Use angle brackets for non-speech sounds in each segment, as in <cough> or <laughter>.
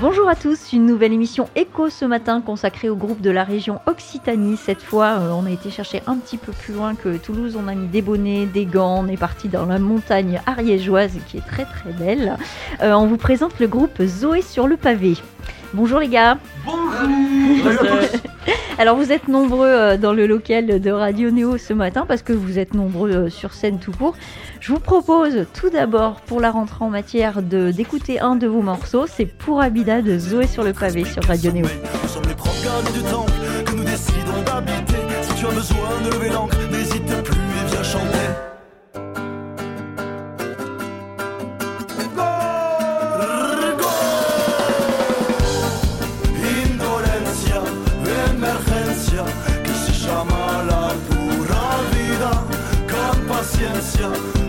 Bonjour à tous, une nouvelle émission Écho ce matin consacrée au groupe de la région Occitanie. Cette fois, euh, on a été chercher un petit peu plus loin que Toulouse. On a mis des bonnets, des gants. On est parti dans la montagne ariégeoise qui est très très belle. Euh, on vous présente le groupe Zoé sur le pavé. Bonjour les gars. <laughs> Alors vous êtes nombreux euh, dans le local de Radio Néo ce matin parce que vous êtes nombreux euh, sur scène tout court. Je vous propose tout d'abord pour la rentrée en matière de d'écouter un de vos morceaux, c'est Pour Abida de Zoé sur le pavé sur Radio Néo. Nous sommes les du que nous décidons d'habiter. Si tu as besoin de lever l'encre, show.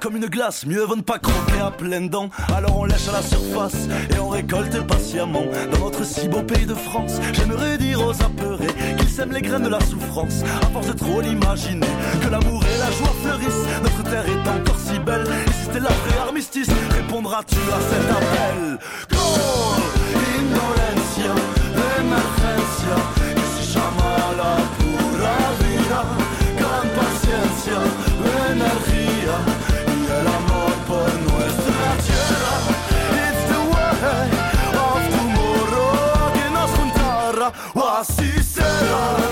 Comme une glace, mieux vaut ne pas croquer à pleines dents. Alors on lèche à la surface et on récolte patiemment. Dans notre si beau pays de France, j'aimerais dire aux apeurés qu'ils sèment les graines de la souffrance. À force de trop l'imaginer, que l'amour et la joie fleurissent. Notre terre est encore si belle. Et si c'était armistice, répondras-tu à cet appel? stood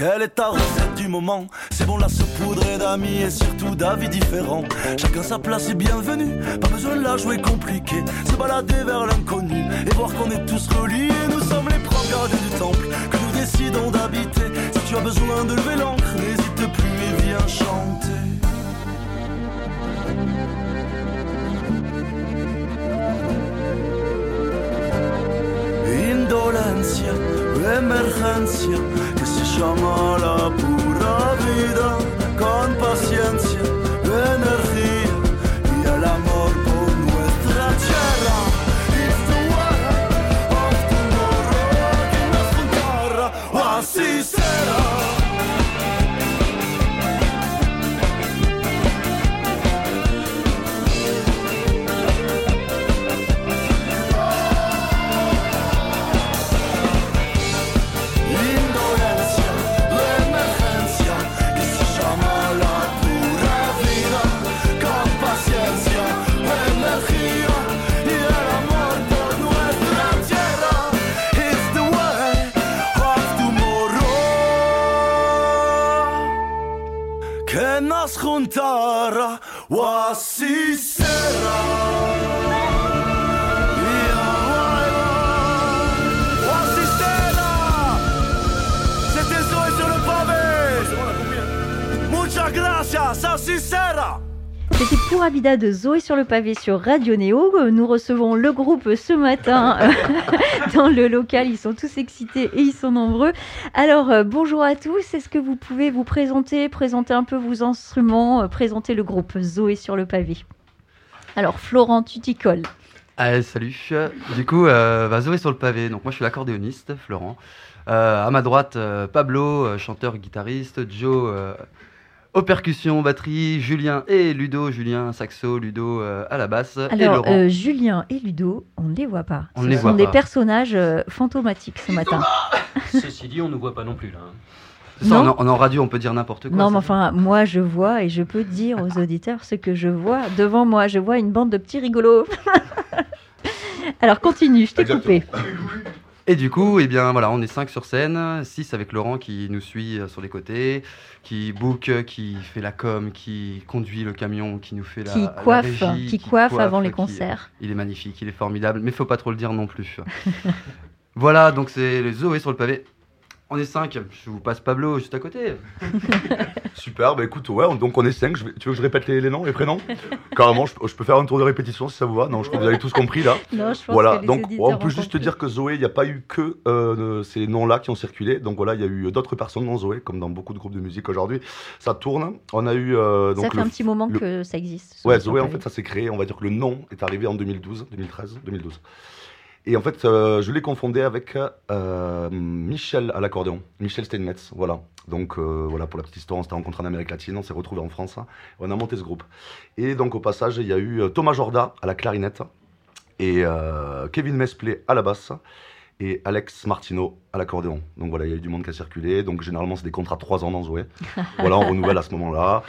Quelle est ta recette du moment? C'est bon là se poudrer d'amis et surtout d'avis différents. Chacun sa place est bienvenue, pas besoin de la jouer compliquée. Se balader vers l'inconnu et voir qu'on est tous reliés. Nous sommes les propres gardiens du temple que nous décidons d'habiter. Si tu as besoin de lever l'encre, n'hésite plus et viens chanter. indolencia, emergencia, que se llama la pura vida, gracias, así será C'était pour Abida de Zoé sur le pavé sur Radio Néo. Nous recevons le groupe ce matin <laughs> dans le local. Ils sont tous excités et ils sont nombreux. Alors, euh, bonjour à tous. Est-ce que vous pouvez vous présenter, présenter un peu vos instruments, euh, présenter le groupe Zoé sur le pavé? Alors, Florent, tu t'y colles. Ah, salut. Du coup, euh, bah, Zoé sur le pavé. Donc moi, je suis l'accordéoniste, Florent. À ma droite, Pablo, chanteur, guitariste. Joe, aux percussions, batterie. Julien et Ludo. Julien, saxo. Ludo euh, à la basse. et Alors, Laurent. euh, Julien et Ludo, on ne les voit pas. On Ce ne les sont voit des pas. personnages euh, fantomatiques ce matin. <laughs> Ceci dit, on ne voit pas non plus là. hein. Ça, non. on, en, on en radio, on peut dire n'importe quoi. Non, mais enfin, moi, je vois et je peux dire aux <laughs> auditeurs ce que je vois devant moi. Je vois une bande de petits rigolos. <laughs> Alors, continue, je t'ai coupé. Et du coup, eh bien, voilà, on est 5 sur scène, 6 avec Laurent qui nous suit euh, sur les côtés, qui book, euh, qui fait la com, qui conduit le camion, qui nous fait la, Qui la coiffe, régie, qui coiffe avant les qui- concerts. Il est magnifique, il est formidable, mais faut pas trop le dire non plus. <laughs> voilà, donc c'est le Zoé sur le pavé. On est 5, je vous passe Pablo juste à côté. <laughs> Super, bah écoute, ouais, on- donc on est 5. Tu veux que je répète les, les noms, les prénoms? Carrément, je, je peux faire un tour de répétition si ça vous va. Non, je crois que vous avez tous compris là. Non, je pense Voilà, que les donc auditeurs on peut ont juste te compris. dire que Zoé, il n'y a pas eu que euh, ces noms-là qui ont circulé. Donc voilà, il y a eu d'autres personnes dans Zoé, comme dans beaucoup de groupes de musique aujourd'hui. Ça tourne. On a eu. euh, donc Ça fait le un petit moment le- que ça existe. Ouais, Zoé, en fait, ça s'est créé. On va dire que le nom est arrivé en 2012, 2013, 2012. Et en fait, euh, je l'ai confondé avec euh, Michel à l'accordéon, Michel Steinmetz, voilà. Donc euh, voilà, pour la petite histoire, on s'était rencontrés en Amérique latine, on s'est retrouvés en France, hein, on a monté ce groupe. Et donc au passage, il y a eu Thomas Jorda à la clarinette, et Kevin Mesplé à la basse, et Alex Martineau à l'accordéon. Donc voilà, il y a eu du monde qui a circulé, donc généralement c'est des contrats de 3 ans dans Zoé. voilà, on renouvelle à ce moment-là.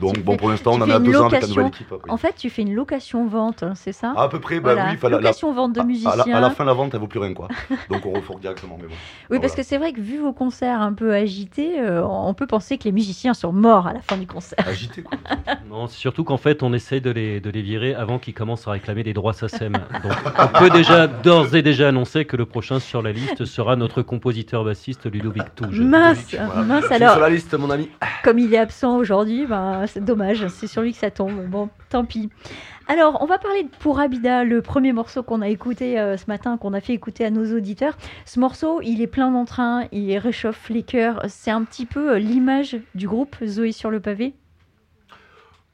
Donc Tu bon, fais- pour l'instant, on en a une 2 ans avec la location. nouvelle équipe. oui. En fait, tu fais une location-vente, hein, c'est ça? À peu près, bah Voilà. oui, la- Location-vente de musiciens. À la, à la fin, la vente, elle vaut plus rien, quoi. Donc on refourgue directement, mais bon. Oui, parce Voilà. que c'est vrai que vu vos concerts un peu agités, euh, on peut penser que les musiciens sont morts à la fin du concert. Agité, quoi. <laughs> Non, c'est surtout qu'en fait, on essaye de les, de les virer avant qu'ils commencent à réclamer des droits SACEM. Donc, on peut déjà, d'ores et déjà annoncer que le prochain sur la liste sera notre compositeur-bassiste Ludovic Touge. Mince, voilà. mince suis alors. sur la liste, mon ami. Comme il est absent aujourd'hui, ben, c'est dommage, c'est sur lui que ça tombe. Bon, tant pis. Alors, on va parler de Pour Abida, le premier morceau qu'on a écouté euh, ce matin, qu'on a fait écouter à nos auditeurs. Ce morceau, il est plein d'entrain, il réchauffe les cœurs. C'est un petit peu euh, l'image du groupe Zoé sur le pavé.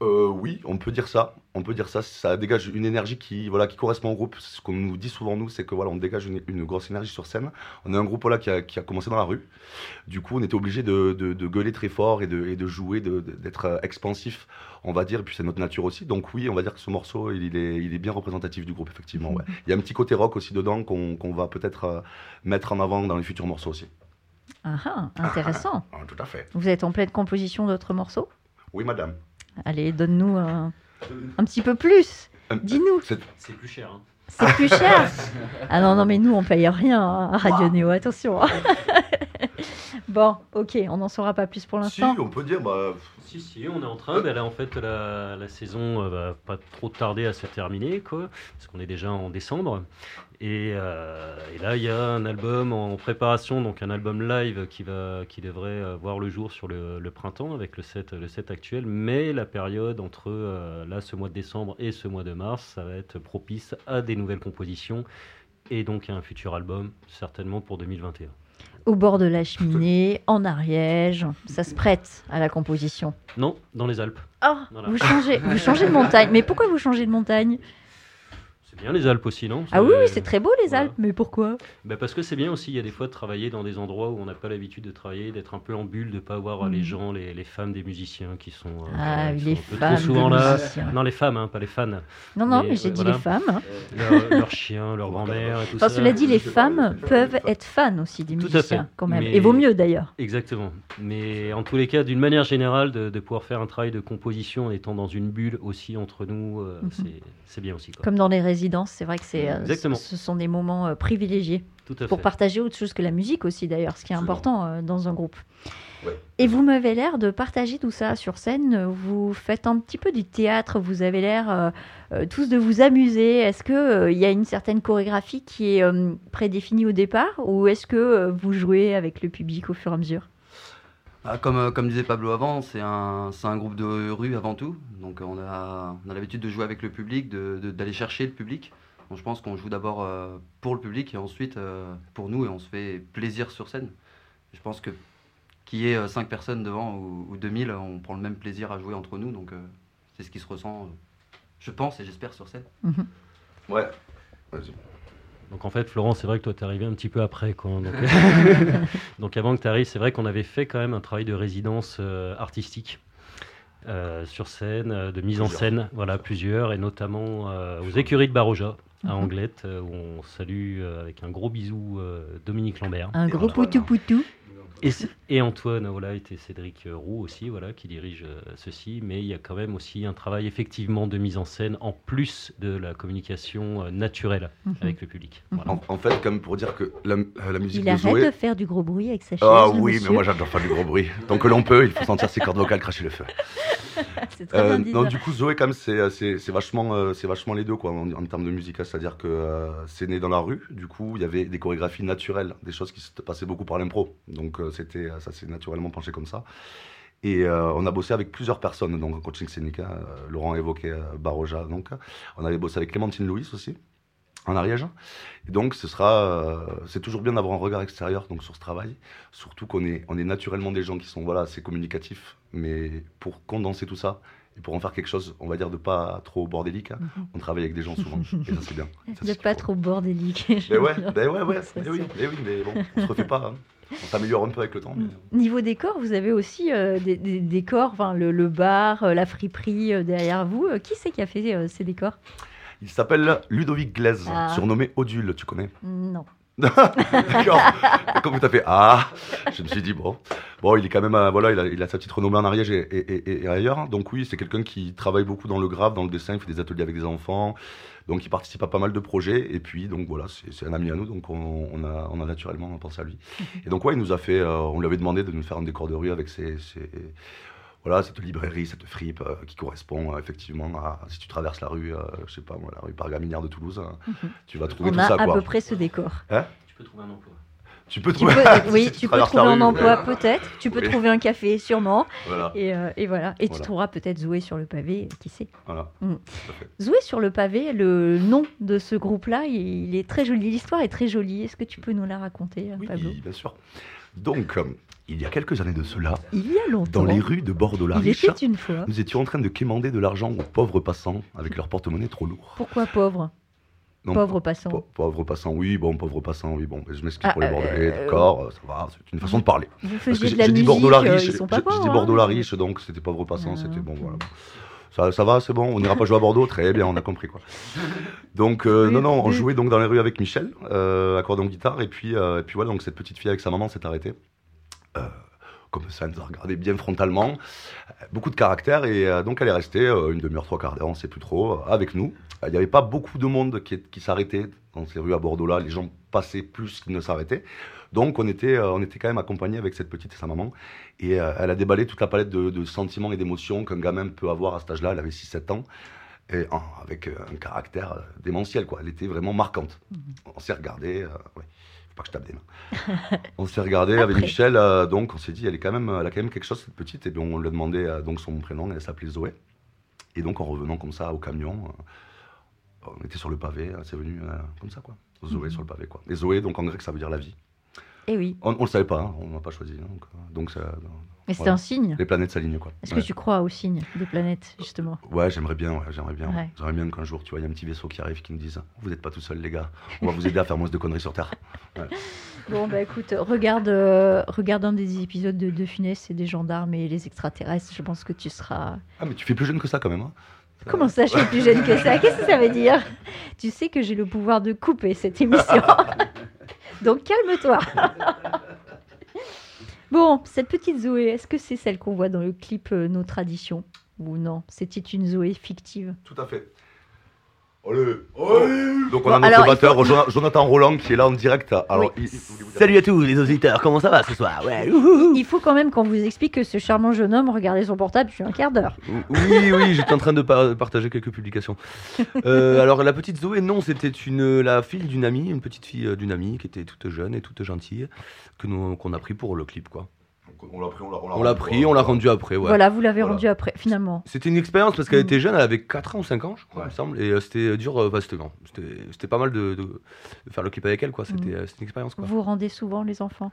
Euh, oui, on peut dire ça. On peut dire ça. Ça dégage une énergie qui, voilà, qui correspond au groupe. Ce qu'on nous dit souvent, nous, c'est que voilà, on dégage une, une grosse énergie sur scène. On est un groupe voilà, qui, a, qui a commencé dans la rue. Du coup, on était obligé de, de, de gueuler très fort et de, et de jouer, d'être euh, expansif, on va dire. Et puis c'est notre nature aussi. Donc oui, on va dire que ce morceau, il, il est, il est bien représentatif du groupe, effectivement. ouais. Il y a un petit côté rock aussi dedans qu'on qu'on va peut-être euh, mettre en avant dans les futurs morceaux aussi. Ah, ah, intéressant. <laughs> Ah, tout à fait. Vous êtes en pleine composition d'autres morceaux? Oui, madame. Allez, donne-nous un, un petit peu plus. Euh, Dis-nous, c'est- C'est plus cher. hein. c'est plus <laughs> cher. Ah non, non, mais nous, on paye rien hein, à Radio Néo, attention. hein. <laughs> bon, ok, on n'en saura pas plus pour Si, l'instant. on peut dire, bah, Si, si, on est en train. Ben là, en fait, la, la saison euh, va pas trop tarder à se terminer, quoi, parce qu'on est déjà en décembre. Et, euh, et là, il y a un album en préparation, donc un album live qui, va, qui devrait euh, voir le jour sur le, le printemps avec le set, le set actuel. Mais la période entre euh, là, ce mois de décembre et ce mois de mars, ça va être propice à des nouvelles compositions et donc à un futur album, certainement pour 2021. Au bord de la cheminée, en Ariège, ça se prête à la composition? Non, dans les Alpes. Voilà. vous changez, vous changez de montagne. Mais pourquoi vous changez de montagne? Bien les Alpes aussi, non? Ah oui, oui, c'est très beau les voilà. Alpes, mais pourquoi? Ben parce que c'est bien aussi, il y a des fois de travailler dans des endroits où on n'a pas l'habitude de travailler, d'être un peu en bulle, de ne pas avoir Mhm. les gens, les, les femmes des musiciens qui sont, euh, Ah, qui sont les femmes trop souvent des là. musiciens. Non, les femmes, hein, pas les fans. Non, non, Mais, mais, j'ai dit voilà. les femmes. hein. Leur- leurs chiens, leur grand-mère et tout Enfin, ça. cela dit, les femmes peuvent être fans aussi des Tout à musiciens, fait. quand même. Mais- Et vaut mieux d'ailleurs. Exactement. Mais en tous les cas, d'une manière générale, de, de pouvoir faire un travail de composition en étant dans une bulle aussi entre nous, euh, Mhm. c'est- c'est bien aussi. Quoi. Comme dans les résidences, c'est vrai que c'est, euh, ce sont des moments euh, privilégiés pour fait. partager autre chose que la musique aussi d'ailleurs, ce qui est Absolument. important euh, dans un groupe. Ouais. Et vous m'avez l'air de partager tout ça sur scène. Vous faites un petit peu du théâtre. Vous avez l'air euh, euh, tous de vous amuser. Est-ce que euh, il y a une certaine chorégraphie qui est euh, prédéfinie au départ, ou est-ce que euh, vous jouez avec le public au fur et à mesure? Ah, comme, euh, comme disait Pablo avant, c'est un, groupe de rue avant tout. Donc on a, on a l'habitude de jouer avec le public, de- de- d'aller chercher le public. Donc je pense qu'on joue d'abord euh, pour le public et ensuite euh, pour nous et on se fait plaisir sur scène. Je pense que qu'il y ait 5 personnes devant ou, ou 2000, on prend le même plaisir à jouer entre nous. Donc euh, c'est ce qui se ressent, euh, je pense et j'espère sur scène. Ouais. Vas-y. Donc en fait, Florent, c'est vrai que toi, t'es arrivé un petit peu après. Quoi. Donc, <laughs> <laughs> donc avant que tu arrives, c'est vrai qu'on avait fait quand même un travail de résidence euh, artistique euh, sur scène, euh, de mise en scène, voilà, plusieurs, et notamment euh, aux écuries de Baroja, à Mhm. Anglette, où on salue avec un gros bisou Dominique Lambert. Un gros poutou hein. poutou. Et, et Antoine voilà, et Cédric Roux aussi, voilà, qui dirige euh, ceci. Mais il y a quand même aussi un travail effectivement de mise en scène, en plus de la communication euh, naturelle Mhm. avec le public. Mhm. Voilà. En, en fait, comme pour dire que la, euh, la musique Il de arrête Zoé. de faire du gros bruit avec sa chaise. Ah oui, monsieur. mais moi j'adore faire du gros bruit. Tant que l'on peut, il faut sentir ses cordes vocales cracher le feu. <laughs> C'est très Euh, non, du coup, Zoé, quand même, c'est, vachement, euh, c'est vachement les deux, quoi, en, en termes de musique. hein. C'est-à-dire que euh, c'est né dans la rue. Du coup, il y avait des chorégraphies naturelles, des choses qui se passaient beaucoup par l'impro. Donc, euh, c'était, ça s'est naturellement penché comme ça. Et euh, on a bossé avec plusieurs personnes, donc en coaching hein. Euh, Laurent évoquait euh, Baroja, donc. On avait bossé avec Clémentine Louis aussi, en Ariège. Et donc, ce sera, euh, c'est toujours bien d'avoir un regard extérieur donc, sur ce travail. Surtout qu'on est, on est naturellement des gens qui sont voilà, assez communicatifs, mais pour condenser tout ça et pour en faire quelque chose, on va dire, de pas trop bordélique, hein, Mhm. on travaille avec des gens souvent. <laughs> et ça, c'est bien. Ça, De pas trop bordélique. Mais ouais, ben ouais, ouais, mais oui, c'est- mais oui, mais bon, on se refait pas. hein. On s'améliore un peu avec le temps. mais- Niveau décor, vous avez aussi euh, des, des décors, le, le bar, euh, la friperie euh, derrière vous. Qui c'est qui a fait ces décors? Il s'appelle Ludovic Glaise, Ah. surnommé Odule, tu connais? Non. D'accord. Comme tu as fait Ah Je me suis dit, bon, bon il est quand même, euh, voilà, il a, sa petite renommée en Ariège et, ailleurs. Donc, oui, c'est quelqu'un qui travaille beaucoup dans le grave, dans le dessin, il fait des ateliers avec des enfants. Donc, il participe à pas mal de projets. Et puis, donc voilà, c'est un ami à nous, donc on, a, naturellement pensé à lui. Et donc, ouais, il nous a fait, euh, on lui avait demandé de nous faire un décor de rue avec ses- voilà, cette librairie, cette fripe euh, qui correspond euh, effectivement à si tu traverses la rue, euh, je sais pas moi, la rue Pargaminière de Toulouse, euh, tu vas trouver On tout a ça à quoi. peu près ce décor. Tu peux trouver un emploi. Tu peux Tu trouver. peux, oui, Si tu peux trouver un rue, emploi ouais. peut-être. Tu peux Oui. trouver un café sûrement. Voilà, Et, euh, et voilà. Et tu trouveras peut-être Zoé sur le pavé, euh, qui sait. voilà. Mm. Zoé sur le pavé, le nom de ce groupe-là, il est très joli. L'histoire est très jolie. Est-ce que tu peux nous la raconter, euh, Oui, Pablo? bien sûr. Donc, euh, il y a quelques années de cela, Il y a longtemps. dans les rues de bordeaux Il riche une fois. nous étions en train de quémander de l'argent aux pauvres passants avec leur porte-monnaie trop lourd. Pourquoi pauvre Non, Pauvre passant. pa- Pauvres passants, oui, bon, pauvres passants, oui, bon, je m'excuse Ah, pour les bordelais, euh, d'accord, euh, ça va, c'est une façon de parler. Vous faisiez j'ai de la musique, bordeaux la euh, riche, ils sont pas pauvres. hein. bordeaux la riche, donc c'était pauvres passants, Ah, c'était bon, voilà. Ça, ça va, c'est bon, on n'ira pas jouer à Bordeaux, très bien, on a compris quoi. Donc, euh, Oui, non, non, on jouait donc dans les rues avec Michel, euh, accordéon guitare, et puis, euh, et puis voilà, donc cette petite fille avec sa maman s'est arrêtée. Euh, comme ça, elle nous a regardé bien frontalement, Euh, beaucoup de caractère, et euh, donc elle est restée une demi-heure, trois quarts d'heure, on ne sait plus trop, avec nous. Il n'y avait pas beaucoup de monde qui, qui s'arrêtait dans ces rues à Bordeaux-là, les gens passaient plus qu'ils ne s'arrêtaient. Donc on était, on était quand même accompagnés avec cette petite et sa maman. Et elle a déballé toute la palette de, de sentiments et d'émotions qu'un gamin peut avoir à cet âge-là. Elle avait 6-7 ans. Et en- avec un caractère démentiel, quoi. Elle était vraiment marquante. Mhm. On s'est regardé. euh, ouais. Faut pas que je tape des mains. <laughs> on s'est regardé avec. Michel. euh, donc on s'est dit, elle est quand même, elle a quand même quelque chose cette petite. Et bien on lui a demandé euh, donc son prénom. Elle s'appelait Zoé. Et donc en revenant comme ça au camion, euh, on était sur le pavé. C'est venu comme ça, quoi. Zoé Mhm. sur le pavé, quoi. Et Zoé, donc en grec, ça veut dire la vie. Eh oui, On, on le savait pas, hein, on n'a pas choisi. hein, donc, donc ça- mais Voilà. un signe. les planètes s'alignent quoi. Est-ce Ouais. que tu crois aux signes des planètes, justement? Ouais, j'aimerais bien, ouais, j'aimerais bien. Ouais. J'aimerais bien qu'un jour, tu vois, il y a un petit vaisseau qui arrive qui nous dise Vous n'êtes pas tout seul, les gars. On va vous aider à faire moins de conneries sur Terre. <laughs> Bon, bah écoute, regarde, euh, regarde un des épisodes de De Funès, c'est des gendarmes et les extraterrestres. Je pense que tu seras. Ah, mais tu fais plus jeune que ça quand même. hein. Comment ça, je suis plus jeune que ça? Qu'est-ce que ça veut dire? Tu sais que j'ai le pouvoir de couper cette émission. <laughs> <laughs> Donc calme-toi. Bon, cette petite Zoé, est-ce que c'est celle qu'on voit dans le clip euh, Nos Traditions? Ou non C'était une Zoé fictive? Tout à fait. Allez, Donc on Bon, a notre alors, batteur Jona- Jonathan Roland qui est là en direct. Alors, il- il- Salut à tous les auditeurs, comment ça va ce soir? Ouais. Il faut quand même qu'on vous explique que ce charmant jeune homme regardait son portable depuis un quart d'heure. Oui, oui, j'étais en train de par- partager quelques publications. <laughs> Euh, alors la petite Zoé, non, c'était une la fille d'une amie, une petite fille euh, d'une amie qui était toute jeune et toute gentille, que nous qu'on a pris pour le clip quoi. On l'a pris, on l'a On l'a pris, on l'a rendu après, ouais. Voilà, vous l'avez Voilà. rendu après, finalement. C'était une expérience parce qu'elle Mm. était jeune, elle avait 4 ans ou 5 ans, je crois, Ouais. il me semble. Et euh, c'était dur, euh, enfin, c'était c'était c'était pas mal de, de- de faire le clip avec elle, quoi. C'était Mm. euh, c'était une expérience, quoi. Vous rendez souvent les enfants?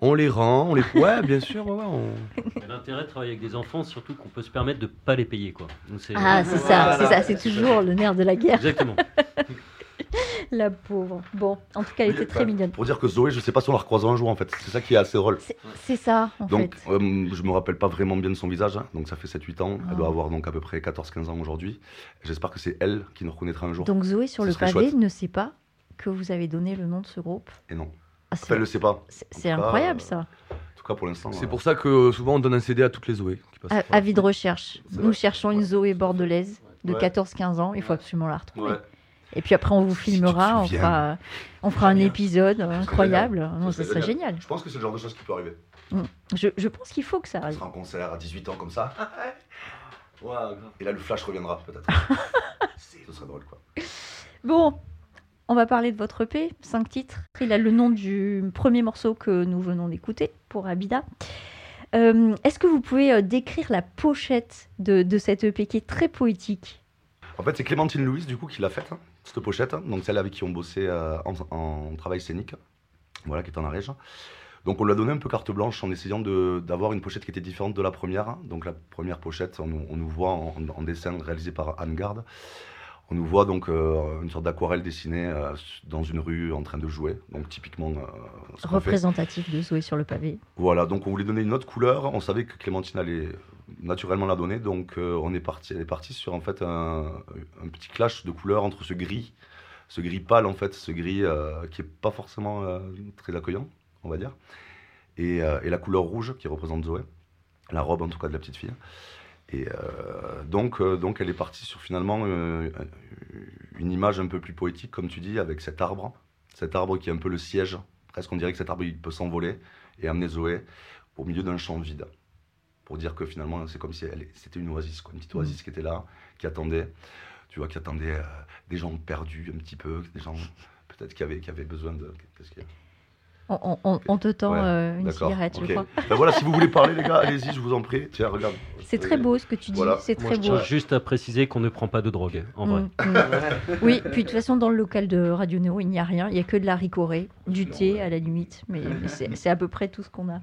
On les rend, on les. Ouais, bien sûr, ouais, ouais, on- <laughs> L'intérêt de travailler avec des enfants, surtout qu'on peut se permettre de pas les payer, quoi. Donc, c'est- Ah, c'est ça, c'est ça, c'est toujours le nerf de la guerre, Exactement. <laughs> <laughs> la pauvre. Bon, en tout cas, elle Oui, était très mignonne. Pour dire que Zoé, je sais pas si on la recroisera un jour en fait. C'est ça qui est assez drôle. C'est- ça, en Donc, fait. euh, je me rappelle pas vraiment bien de son visage, hein. donc ça fait 7-8 ans. Elle doit avoir donc à peu près 14-15 ans aujourd'hui. J'espère que c'est elle qui nous reconnaîtra un jour. Donc Zoé, sur ce le pavé, chouette. ne sait pas que vous avez donné le nom de ce groupe. Et non. Ah, Enfin, elle le sait pas. c'est- incroyable, euh, ça. En tout cas, pour l'instant. C'est euh, pour ça que souvent on donne un CD à toutes les Zoé. par- Avis de recherche. Nous vrai. cherchons une Zoé bordelaise de Ouais. 14-15 ans. Il faut absolument la retrouver. Ouais. Et puis après, on vous Si filmera, on fera, on fera un épisode incroyable. Non, Ça serait génial. Je pense que c'est le genre de chose qui peut arriver. Je, je pense qu'il faut que ça On arrive. sera en concert à 18 ans comme ça. <laughs> Et là, le flash reviendra peut-être. <laughs> Ce serait drôle quoi. Bon, on va parler de votre EP, 5 titres. Il a le nom du premier morceau que nous venons d'écouter pour Abida. Euh, Est-ce que vous pouvez euh, décrire la pochette de, de cette EP qui est très poétique? En fait, c'est Clémentine Louise du coup qui l'a faite, hein, cette pochette. hein. Donc celle avec qui on bossait euh, en, en travail scénique, voilà, qui est en Ariège. Donc on lui a donné un peu carte blanche en essayant d'avoir une pochette qui était différente de la première. Donc la première pochette, on, nous- on nous voit en, en dessin réalisé par Anne Garde. On nous voit donc euh, une sorte d'aquarelle dessinée euh, dans une rue en train de jouer. Donc typiquement euh. Représentatif de Zoé sur le pavé. Voilà, donc on voulait donner une autre couleur. On savait que Clémentine allait naturellement la donner, donc euh, on est parti, elle est partie sur en fait un, un petit clash de couleurs entre ce gris, ce gris pâle en fait, ce gris euh, qui est pas forcément euh, très accueillant, on va dire, et, la couleur rouge qui représente Zoé, la robe en tout cas de la petite fille. Et donc, donc elle est partie sur finalement une image un peu plus poétique, comme tu dis, avec cet arbre, cet arbre qui est un peu le siège. Presque on dirait que cet arbre il peut s'envoler et amener Zoé au milieu d'un champ vide. Pour dire que finalement, c'est comme si c'était une oasis, quoi, une petite oasis qui était là, qui attendait, tu vois, qui attendait euh, des gens perdus un petit peu, des gens peut-être qui avaient, qui avaient besoin de. Qu'est-ce qu'il y a On, on- on- on te tend Ouais, euh, une cigarette, ok. je crois. Ben voilà, si vous voulez parler, les gars, allez-y, je vous en prie. Tiens, regarde. C'est très beau ce que tu dis, Voilà. c'est Moi, très je beau. juste à préciser qu'on ne prend pas de drogue, en vrai. Mm, mm. Oui, puis de toute façon, dans le local de Radio Néo, il n'y a rien. Il n'y a que de la ricorée, du thé à la limite, mais, c'est à peu près tout ce qu'on a.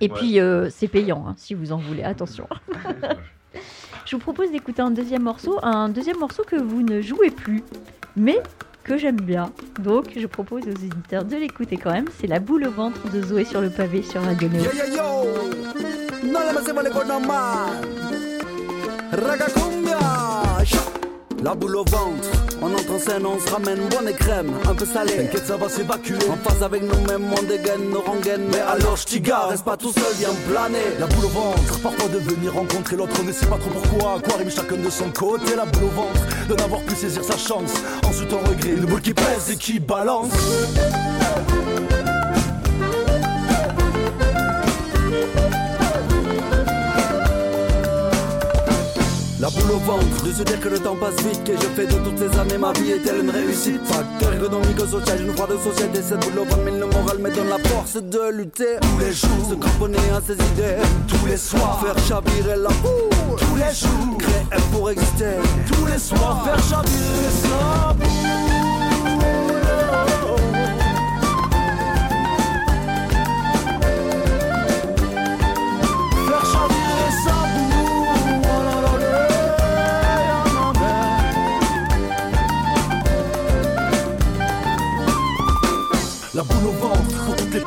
Et Ouais. puis, euh, c'est payant, hein, si vous en voulez. Attention. <laughs> Je vous propose d'écouter un deuxième morceau, un deuxième morceau que vous ne jouez plus, mais que j'aime bien. Donc, je propose aux éditeurs de l'écouter quand même. C'est La boule au ventre de Zoé sur le pavé sur Radio Néo. Yo yo yo, no le la boule au ventre. On entre en scène, on se ramène bonne et crème, un peu salé. T'inquiète, ça va s'évacuer. En phase avec nous-mêmes, on dégaine nos rengaines. Mais alors, j'tiga, reste pas tout seul, viens planer. La boule au ventre, parfois de venir rencontrer l'autre, on ne sait pas trop pourquoi. Quoi rime chacun de son côté, la boule au ventre, de n'avoir pu saisir sa chance. Ensuite, on regret, une boule qui pèse et qui balance. La boule au ventre, de se dire que le temps passe vite, que je fais de toutes ces années ma vie est-elle une réussite? Facteur économique, social, une froide société, cette boule au ventre, mais le moral me donne la force de lutter. Tous les jours, se cramponner à ses idées, tous les soirs, faire chavirer la boule, tous les jours, créer pour exister, tous les soirs, faire chavirer sa boule.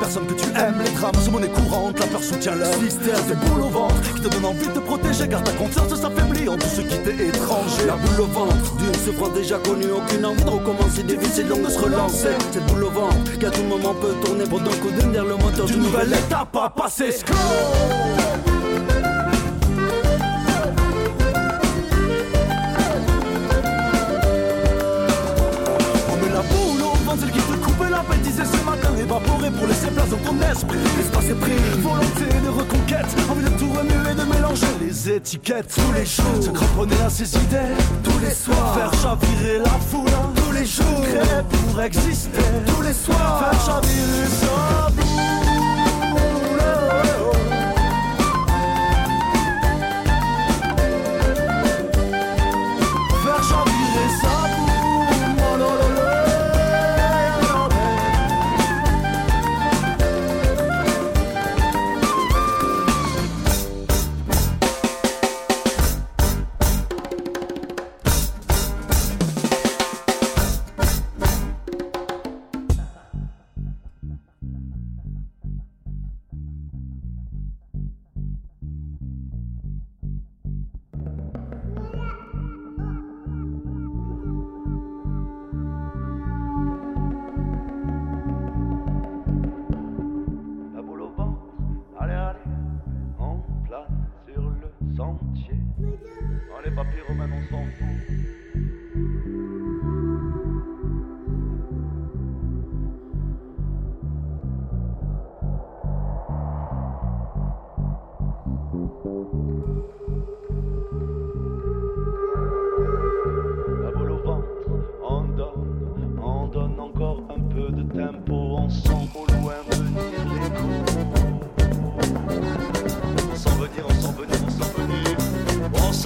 Personnes que tu aimes, les drames, ce monnaie courante, la peur soutient leur mystère, cette boule au ventre qui te donne envie de te protéger, car ta confiance s'affaiblit en tout ce qui t'est étranger. La boule au ventre, d'une souffrance déjà connue, aucune envie de recommencer, difficile donc de se relancer. Cette boule au ventre qui à tout moment peut tourner pour d'un coup d'une le moteur d'une nouvelle étape à passer. Évaporé pour laisser place dans ton esprit. L'espace est pris, volonté de reconquête, envie de tout remuer, de mélanger les étiquettes. Tous les jours, se cramponner à ses idées, tous les soirs, faire chavirer la foule, tous les jours, créer pour exister, tous les soirs, faire chavirer sa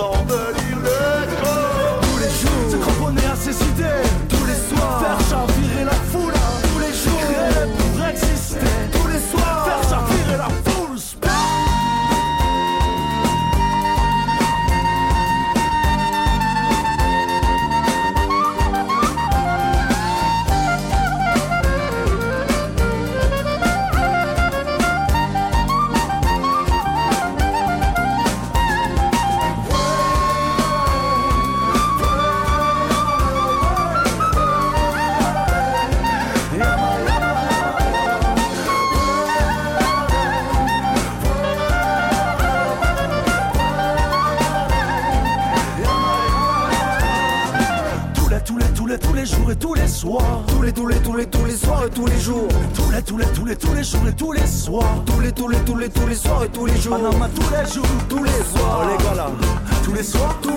sent venir l'écho. Tous les jours, se cramponner à ses idées, tous les jours, tous les soirs. Oh les gars là, tous les soirs, tous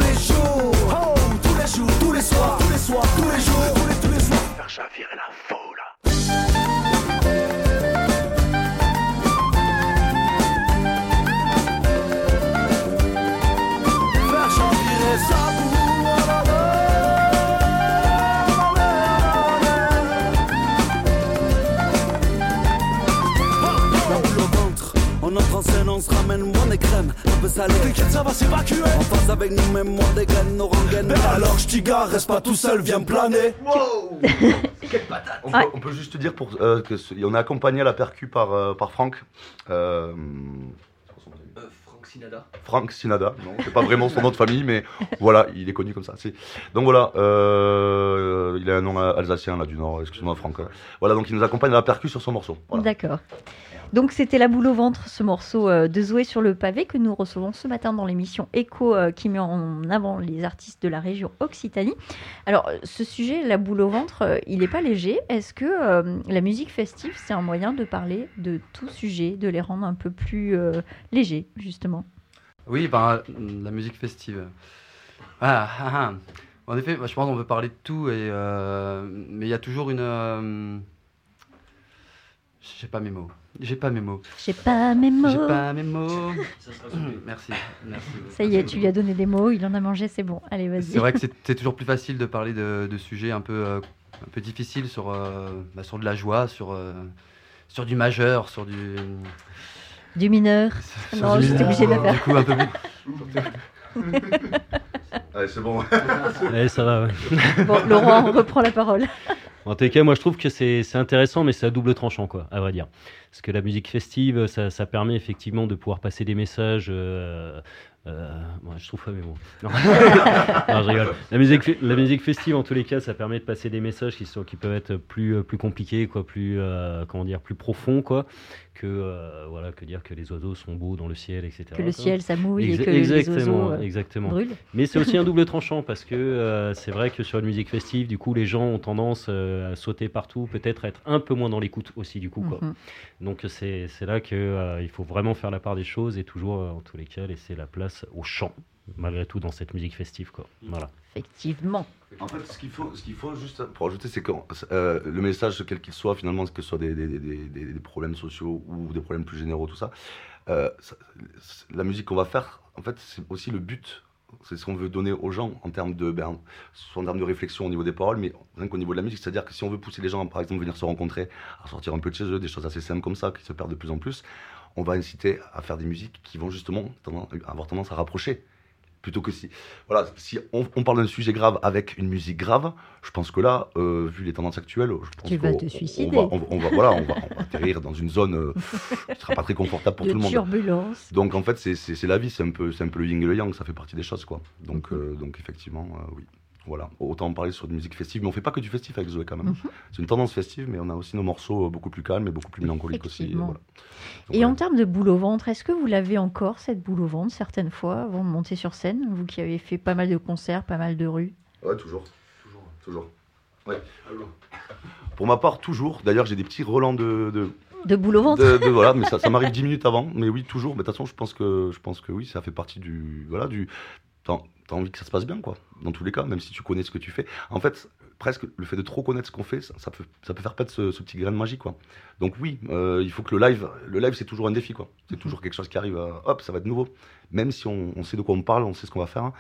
rengaines. Mais alors, j'tiga, reste pas tout seul, viens me planer. <laughs> On, Ouais. peut, on peut juste dire pour, euh, que ce- on est accompagné à la percu par, euh, par Franck. Euh, Franck Sinada. Franck Sinada, non, c'est pas vraiment son nom de famille, mais voilà, il est connu comme ça. c'est- Donc voilà, euh, il a un nom alsacien là du Nord, excuse-moi Franck. Voilà, donc il nous accompagne à la percu sur son morceau. Voilà. D'accord. Donc c'était la boule au ventre, ce morceau euh, de Zoé sur le pavé que nous recevons ce matin dans l'émission Echo euh, qui met en avant les artistes de la région Occitanie. Alors ce sujet, la boule au ventre, euh, il n'est pas léger. Est-ce que euh, la musique festive, c'est un moyen de parler de tout sujet, de les rendre un peu plus euh, légers, justement? Oui, ben, la musique festive. Ah, ah, ah. En effet, je pense qu'on peut parler de tout, et, euh, mais il y a toujours une. euh, J'ai pas mes mots. J'ai pas mes mots. J'ai pas mes mots. J'ai pas mes mots. <clears throat> merci, merci. Ça y est, tu lui as donné des mots, il en a mangé, c'est bon. Allez, vas-y. C'est vrai que c'est toujours plus facile de parler de, de sujets un peu, euh, un peu difficiles sur, euh, bah, sur de la joie, sur, euh, sur du majeur, sur du. Du mineur. Non, du- j'étais obligée de la faire. Du coup, un peu plus. <laughs> Allez, c'est bon. Ouais, ça va, ouais. Bon, Laurent, reprend la parole. En tout cas, moi je trouve que c'est c'est intéressant, mais c'est à double tranchant, quoi, à vrai dire. Parce que la musique festive, ça, ça permet effectivement de pouvoir passer des messages. Euh, euh, moi, je trouve pas mes mots. Non. <laughs> Non, je rigole. La musique, la musique festive, en tous les cas, ça permet de passer des messages qui, sont, qui peuvent être plus, euh, plus compliqués, quoi, plus, euh, comment dire, plus profonds, quoi, que, euh, voilà, que dire que les oiseaux sont beaux dans le ciel, etc. Que le ciel, ça mouille et que les exactement, oiseaux euh, exactement. brûlent. Mais c'est aussi <laughs> un double tranchant parce que euh, c'est vrai que sur une musique festive, du coup, les gens ont tendance à sauter partout, peut-être être un peu moins dans l'écoute aussi, du coup. Quoi. Mhm. Donc c'est là qu'il faut vraiment faire la part des choses et toujours, en tous les cas, laisser la place au chant, malgré tout, dans cette musique festive. Quoi. Voilà. Effectivement. En fait, ce qu'il faut, ce qu'il faut juste pour ajouter, c'est que euh, le message, quel qu'il soit, finalement, que ce soit des, des, des, des- problèmes sociaux ou des problèmes plus généraux, tout ça, euh, ça- la musique qu'on va faire, en fait, c'est aussi le but. C'est ce qu'on veut donner aux gens en termes de, ben, soit en termes de réflexion au niveau des paroles, mais rien qu'au niveau de la musique. C'est-à-dire que si on veut pousser les gens, par exemple, venir se rencontrer, à sortir un peu de chez eux, des choses assez simples comme ça, qui se perdent de plus en plus, on va inciter à faire des musiques qui vont justement avoir tendance à rapprocher plutôt que si voilà si on, on parle d'un sujet grave avec une musique grave je pense que là euh, vu les tendances actuelles je pense Tu vas te on- suicider. on va, on va- on va- voilà on va, on va atterrir dans une zone euh, <laughs> qui sera pas très confortable pour de tout le monde turbulence. donc en fait c'est- la vie c'est un peu c'est un peu le yin et le yang ça fait partie des choses quoi donc Mhm. euh, donc effectivement oui Voilà, autant parler sur de musique festive, mais on fait pas que du festif avec Zoé quand même. Mhm. C'est une tendance festive, mais on a aussi nos morceaux euh, beaucoup plus calmes et beaucoup plus mélancoliques aussi. Effectivement. voilà. Donc, Et ouais. en termes de boule au ventre, est-ce que vous l'avez encore, cette boule au ventre, certaines fois, avant de monter sur scène Vous qui avez fait pas mal de concerts, pas mal de rues? Ouais, toujours. Toujours. Toujours. Ouais. <laughs> Pour ma part, toujours. D'ailleurs, j'ai des petits relents de, de, De boule au ventre? de- de- voilà, mais ça, ça m'arrive <laughs> 10 minutes avant. Mais oui, toujours. Mais de toute façon, je pense que, je pense que oui, ça fait partie du, voilà, du. T'as envie que ça se passe bien, quoi. Dans tous les cas, même si tu connais ce que tu fais. En fait, presque le fait de trop connaître ce qu'on fait, ça, peut faire perdre ce, ce petit grain de magie, quoi. Donc oui, euh, il faut que le live, le live, c'est toujours un défi, quoi. C'est toujours quelque chose qui arrive. hop, ça va être nouveau. Même si on, on sait de quoi on parle, on sait ce qu'on va faire. hein,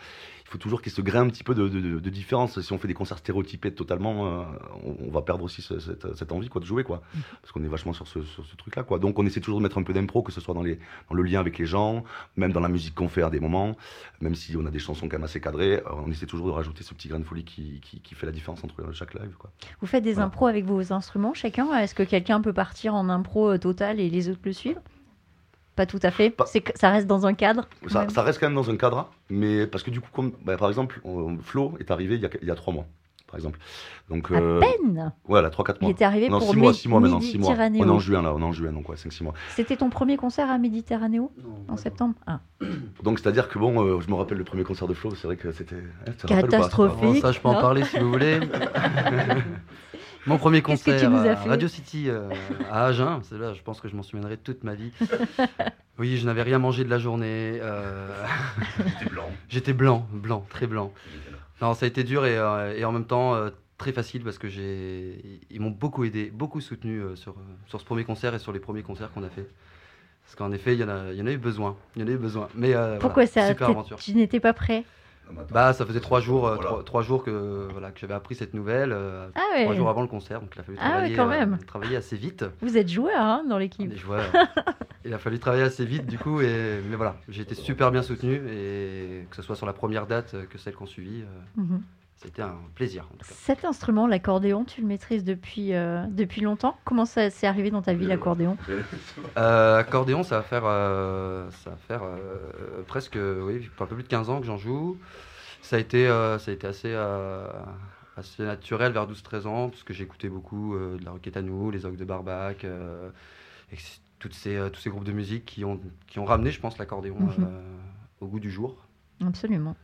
il faut toujours qu'il y ait ce grain un petit peu de, de- de- de différence. Si on fait des concerts stéréotypés totalement, euh, on, on va perdre aussi ce- cette, cette envie quoi, de jouer. Quoi. Parce qu'on est vachement sur ce, sur ce truc-là. Quoi. Donc on essaie toujours de mettre un peu d'impro, que ce soit dans, les, dans le lien avec les gens, même dans la musique qu'on fait à des moments, même si on a des chansons quand même assez cadrées, euh, on essaie toujours de rajouter ce petit grain de folie qui, qui, qui fait la différence entre chaque live. Quoi. Vous faites des Voilà. impros avec vos instruments chacun? Est-ce que quelqu'un peut partir en impro euh, total et les autres le suivent Pas tout à fait. Pas- C'est que ça reste dans un cadre. Ça, reste quand même dans un cadre, mais parce que du coup, comme, bah, par exemple, Flo est arrivé il y a, il y a trois mois, par exemple. Donc, À euh, peine voilà, 3-4 Il mois. était arrivé non, pour 6 mois, Mi- 6 mois maintenant, 6 mois. On est en juin là, on est en juin, donc ouais, 5-6 mois. C'était ton premier concert à Méditerranéo en septembre ah. Donc c'est-à-dire que bon, euh, je me rappelle le premier concert de Flo, c'est vrai que c'était. hein, pas Catastrophique. Bon, ça, je peux en parler si vous voulez. <laughs> Mon premier concert à fait Radio City euh, à Agen, <laughs> c'est là, je pense que je m'en souviendrai toute ma vie. <laughs> Oui, je n'avais rien mangé de la journée. euh, C'était blanc. <laughs> J'étais blanc, blanc, très blanc. Non, ça a été dur et, euh, et en même temps euh, très facile parce que j'ai, ils m'ont beaucoup aidé, beaucoup soutenu euh, sur, euh, sur ce premier concert et sur les premiers concerts qu'on a fait. Parce qu'en effet, il y, en a, il y en a eu besoin. Il y en a eu besoin. Mais euh, Pourquoi voilà, ça super t'es- aventure. Tu n'étais pas prêt? Bah, ça faisait trois jours, euh, Voilà. trois, trois jours que voilà que j'avais appris cette nouvelle. euh, Ah ouais. Trois jours avant le concert, donc il a fallu Ah ouais, euh, travailler assez vite. Vous êtes joueur hein, dans l'équipe. il a fallu travailler assez vite du coup, et, mais voilà, j'ai été super bien soutenu et que ce soit sur la première date que celle qu'on suivit, euh, Mhm. C'était un plaisir. En tout cas. Cet instrument, l'accordéon, tu le maîtrises depuis, euh, depuis longtemps? Comment ça s'est arrivé dans ta vie, l'accordéon? <laughs> Euh, accordéon, ça va faire, euh, ça va faire euh, presque, oui, un peu plus de 15 ans que j'en joue. Ça a été, euh, ça a été assez, euh, assez naturel vers 12-13 ans, parce que j'écoutais beaucoup euh, de la Roquette à nous, les Ogres de Barbac, euh, et toutes ces, euh, tous ces groupes de musique qui ont, qui ont ramené, je pense, l'accordéon Mhm. euh, au goût du jour. Absolument.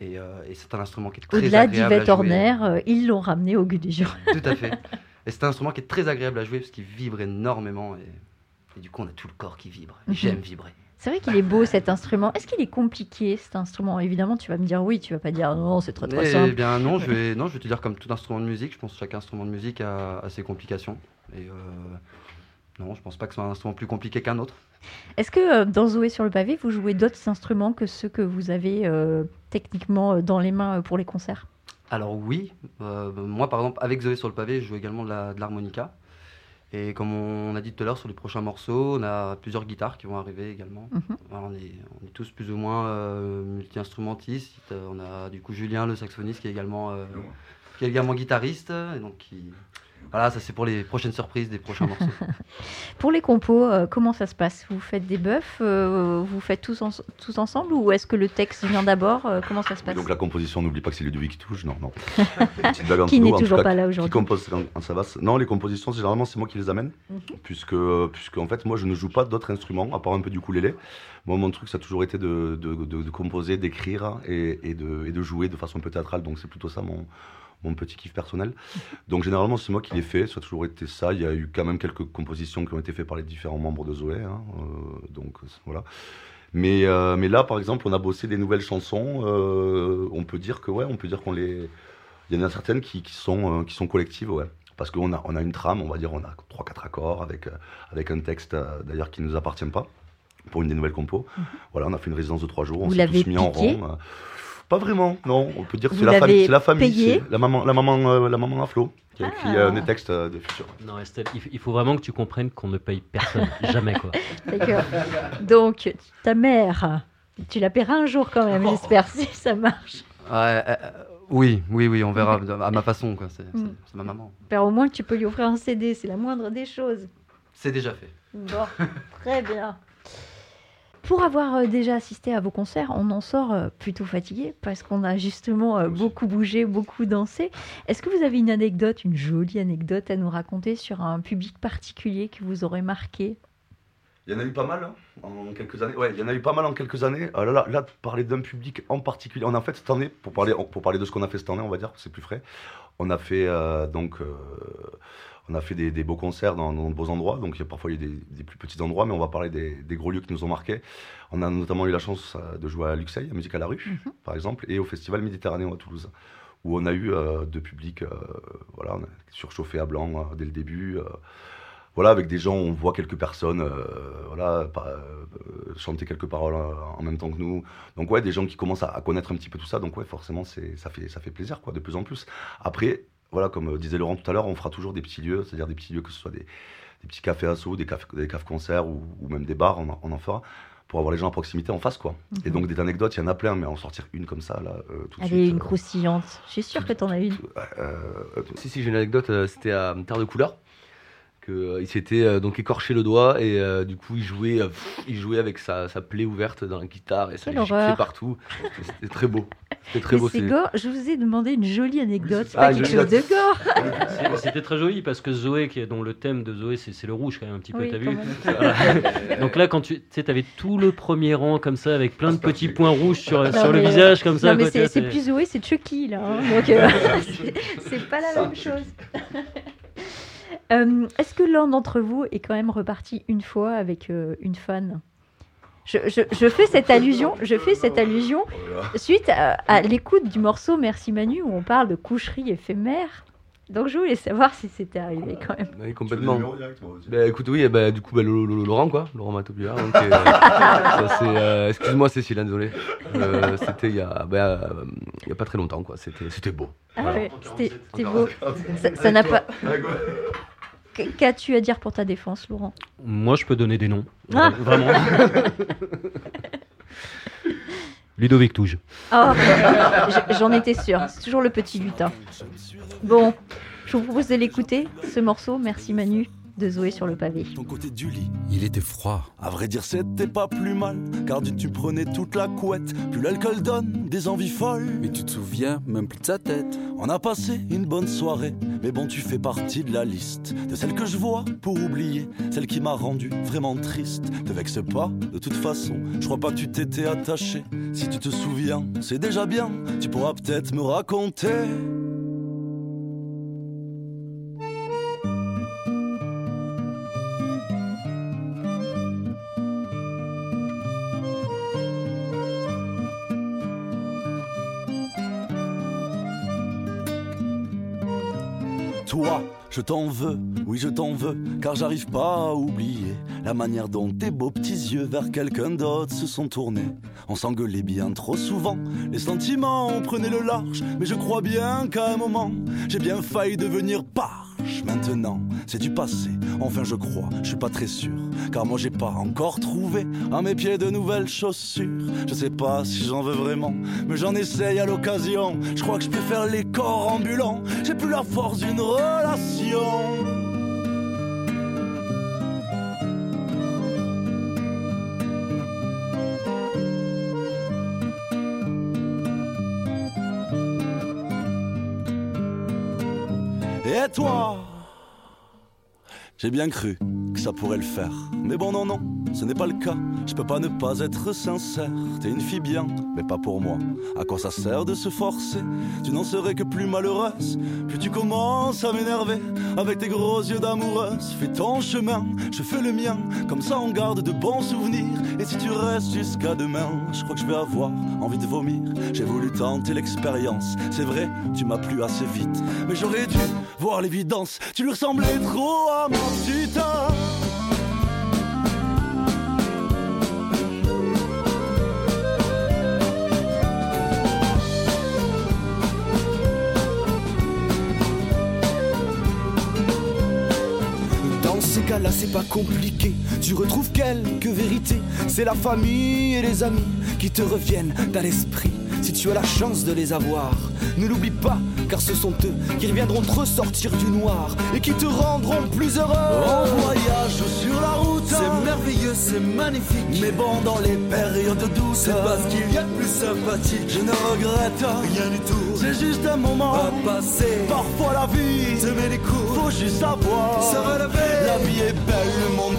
Et, euh, et c'est un instrument qui est très Au-delà agréable à d'Yvette. Horner, euh, ils l'ont ramené au goût du jour. <laughs> Tout à fait. Et c'est un instrument qui est très agréable à jouer parce qu'il vibre énormément et, et du coup on a tout le corps qui vibre. Mhm. J'aime vibrer. C'est vrai qu'il est beau cet instrument. Est-ce qu'il est compliqué cet instrument? Évidemment, tu vas me dire oui, tu vas pas dire non, c'est très très Eh simple. bien non, je vais, <laughs> non, je vais te dire comme tout instrument de musique, je pense que chaque instrument de musique a, a ses complications. Et euh, non, je pense pas que ce soit un instrument plus compliqué qu'un autre. Est-ce que euh, dans Zoé sur le pavé, vous jouez d'autres instruments que ceux que vous avez euh, techniquement euh, dans les mains pour les concerts? Alors oui, euh, moi par exemple avec Zoé sur le pavé, je joue également de l'harmonica. Et comme on a dit tout à l'heure sur les prochains morceaux, on a plusieurs guitares qui vont arriver également. Mhm. Alors, on, est, on est tous plus ou moins euh, multi-instrumentistes. On a du coup Julien, le saxophoniste, qui est également, qui est également guitariste. Et donc qui... Voilà, ça c'est pour les prochaines surprises des prochains morceaux. <laughs> Pour les compos, euh, comment ça se passe? Vous faites des buffs euh, Vous faites tous, en- tous ensemble Ou est-ce que le texte vient d'abord Euh, Comment ça se passe? Donc la composition, n'oublie pas que c'est Ludovic qui touche. Non, non. <laughs> Qui n'est toujours cas, pas là Qui aujourd'hui. compose en, en Savas Non, les compositions, c'est généralement c'est moi qui les amène. Mhm. Puisque, puisque, en fait, moi, je ne joue pas d'autres instruments, à part un peu du ukulélé. Moi, mon truc, ça a toujours été de, de, de- de composer, d'écrire et, et de, et de jouer de façon un peu théâtrale. Donc c'est plutôt ça mon, mon petit kiff personnel. Donc généralement, c'est moi qui l'ai fait. Ça a toujours été ça. Il y a eu quand même quelques compositions qui ont été faites par les différents membres de Zoé. hein. Euh, donc voilà. Mais, euh, mais là, par exemple, on a bossé des nouvelles chansons. euh, on peut dire que ouais, on peut dire qu'on les. Il y en a certaines qui, qui sont, euh, qui sont collectives, ouais. Parce qu'on a, on a une trame, on va dire, on a 3-4 accords avec, avec un texte d'ailleurs qui ne nous appartient pas pour une des nouvelles compos. Voilà, on a fait une résidence de 3 jours, on Mhm. S'est tous mis en rond. Pas vraiment, non. On peut dire que c'est la, famille, c'est la famille. c'est La maman, la maman, euh, la maman à Flo qui a écrit Ah. euh, des textes euh, de futur. Non, Estelle, il, faut vraiment que tu comprennes qu'on ne paye personne, <laughs> jamais quoi. D'accord. Donc, ta mère, tu la paieras un jour quand même, j'espère, si ça marche. Ouais, euh, oui, oui, oui, on verra à ma façon. quoi. C'est Mm. c'est ma maman. J'espère au moins tu peux lui offrir un CD, c'est la moindre des choses. C'est déjà fait. Bon, très bien. Pour avoir euh, déjà assisté à vos concerts, on en sort euh, plutôt fatigué parce qu'on a justement euh, beaucoup bougé, beaucoup dansé. Est-ce que vous avez une anecdote, une jolie anecdote à nous raconter sur un public particulier qui vous aurait marqué? Il y en a eu pas mal hein, en quelques années. Ouais, il y en a eu pas mal en quelques années. Là, là, là, parler d'un public en particulier. On a fait cette année, pour parler, pour parler de ce qu'on a fait cette année, on va dire, c'est plus frais. On a fait euh, donc. euh, on a fait des, des beaux concerts dans, dans de beaux endroits, donc il y a parfois eu des, des plus petits endroits, mais on va parler des, des gros lieux qui nous ont marqués. On a notamment eu la chance euh, de jouer à Luxeuil, à Musique à la rue, par exemple, et au Festival Méditerranéen à Toulouse, où on a eu euh, deux publics, euh, voilà, on a surchauffé à blanc euh, dès le début. voilà, avec des gens, on voit quelques personnes, voilà, pas- chanter quelques paroles en même temps que nous. Donc ouais, des gens qui commencent à, à connaître un petit peu tout ça. Donc ouais, forcément, ça fait, ça fait plaisir, quoi, de plus en plus. Après, voilà, comme euh, disait Laurent tout à l'heure, on fera toujours des petits lieux, c'est-à-dire des petits lieux que ce soit des, des petits cafés assos, des cafés, des caves concerts ou, ou même des bars, on en, on en fera pour avoir les gens à proximité en face, quoi. Et Mhm. donc des anecdotes, il y en a plein, mais en sortir une comme ça, là, euh, tout de Allez, suite. une euh, croustillante. Je suis sûre que tu en as une. euh, euh, Si, si, j'ai une anecdote, euh, c'était à Terre de Couleur. Que, euh, il s'était euh, donc écorché le doigt et euh, du coup il jouait, euh, pff, il jouait avec sa, sa plaie ouverte dans la guitare et ça Quelle partout. C'était- très beau. C'était très Mais beau. c'est gore. Je vous ai demandé une jolie anecdote, Ah, pas une quelque chose de gore. <laughs> C'était très joli parce que Zoé, qui est, dont le thème de Zoé, c'est le rouge quand même un petit peu, Oui, t'as vu. Voilà. Donc là, quand tu tu sais, avais tout le premier rang comme ça, avec plein de petits points rouges sur, Non, sur le mais- visage comme ça. Non, mais quoi, tu c'est plus Zoé, c'est Chucky, là. hein. <laughs> Donc, euh, <laughs> c'est pas la même chose. Euh, Est-ce que l'un d'entre vous est quand même reparti une fois avec euh, une fan je, je- je fais cette allusion, je fais cette allusion suite à, à l'écoute du morceau Merci Manu où on parle de coucherie éphémère. Donc je voulais savoir si c'était arrivé quand même. Oui, complètement. Bah, écoute, oui, bah, du coup, bah, Lolo- Lolo- Laurent, quoi. Laurent Matopula. Donc, euh, <laughs> ça, c'est, euh, excuse-moi, Cécile, hein, désolé. Euh, c'était il y, a, bah, euh, il y a pas très longtemps, quoi. C'était, c'était beau. Ah Voilà. ouais, c'était beau. Ça- n'a pas. Qu- Qu'as-tu à dire pour ta défense, Laurent? Moi, je peux donner des noms. Ah. Vraiment. <laughs> Ludovic Touge. Oh, j'en étais sûre. C'est toujours le petit lutin. Bon, je vous propose de l'écouter, ce morceau. Merci Manu de Zoé sur le pavé. Ton côté du lit, il était froid. À vrai dire, c'était pas plus mal, car tu prenais toute la couette. Plus l'alcool donne des envies folles. Mais tu te souviens même plus de sa tête. On a passé une bonne soirée, mais bon, tu fais partie de la liste de celles que je vois pour oublier, celle qui m'a rendu vraiment triste. Te vexe pas, de toute façon, je crois pas que tu t'étais attaché. Si tu te souviens, c'est déjà bien, tu pourras peut-être me raconter. Je t'en veux, oui je t'en veux, car j'arrive pas à oublier la manière dont tes beaux petits yeux vers quelqu'un d'autre se sont tournés. On s'engueulait bien trop souvent, les sentiments on prenait le large, mais je crois bien qu'à un moment, j'ai bien failli devenir Maintenant, c'est du passé, enfin je crois, je suis pas très sûr, car moi j'ai pas encore trouvé à mes pieds de nouvelles chaussures. Je sais pas si j'en veux vraiment, mais j'en essaye à l'occasion. Je crois que je préfère les corps ambulants, j'ai plus la force d'une relation. Toi J'ai bien cru que ça pourrait le faire. Mais bon, non, non, ce n'est pas le cas. Je peux pas ne pas être sincère. T'es une fille bien, mais pas pour moi. À quoi ça sert de se forcer? Tu n'en serais que plus malheureuse. Puis tu commences à m'énerver avec tes gros yeux d'amoureuse. Fais ton chemin, je fais le mien. Comme ça, on garde de bons souvenirs. Et si tu restes jusqu'à demain, je crois que je vais avoir envie de vomir. J'ai voulu tenter l'expérience. C'est vrai, tu m'as plu assez vite. Mais j'aurais dû voir l'évidence. Tu lui ressemblais trop à mon putain. Cas-là, c'est pas compliqué. Tu retrouves quelques vérités. C'est la famille et les amis qui te reviennent à l'esprit. Si tu as la chance de les avoir, ne l'oublie pas, car ce sont eux qui reviendront te ressortir du noir et qui te rendront plus heureux. En voyage sur la route, C'est merveilleux, c'est magnifique. mais bon, dans les périodes douces, C'est pas ce qu'il y a de plus sympathique. je ne regrette Rien du tout. C'est juste un moment. À passer. Parfois la vie Te met les coups. faut juste savoir Se relever. La vie est belle, le monde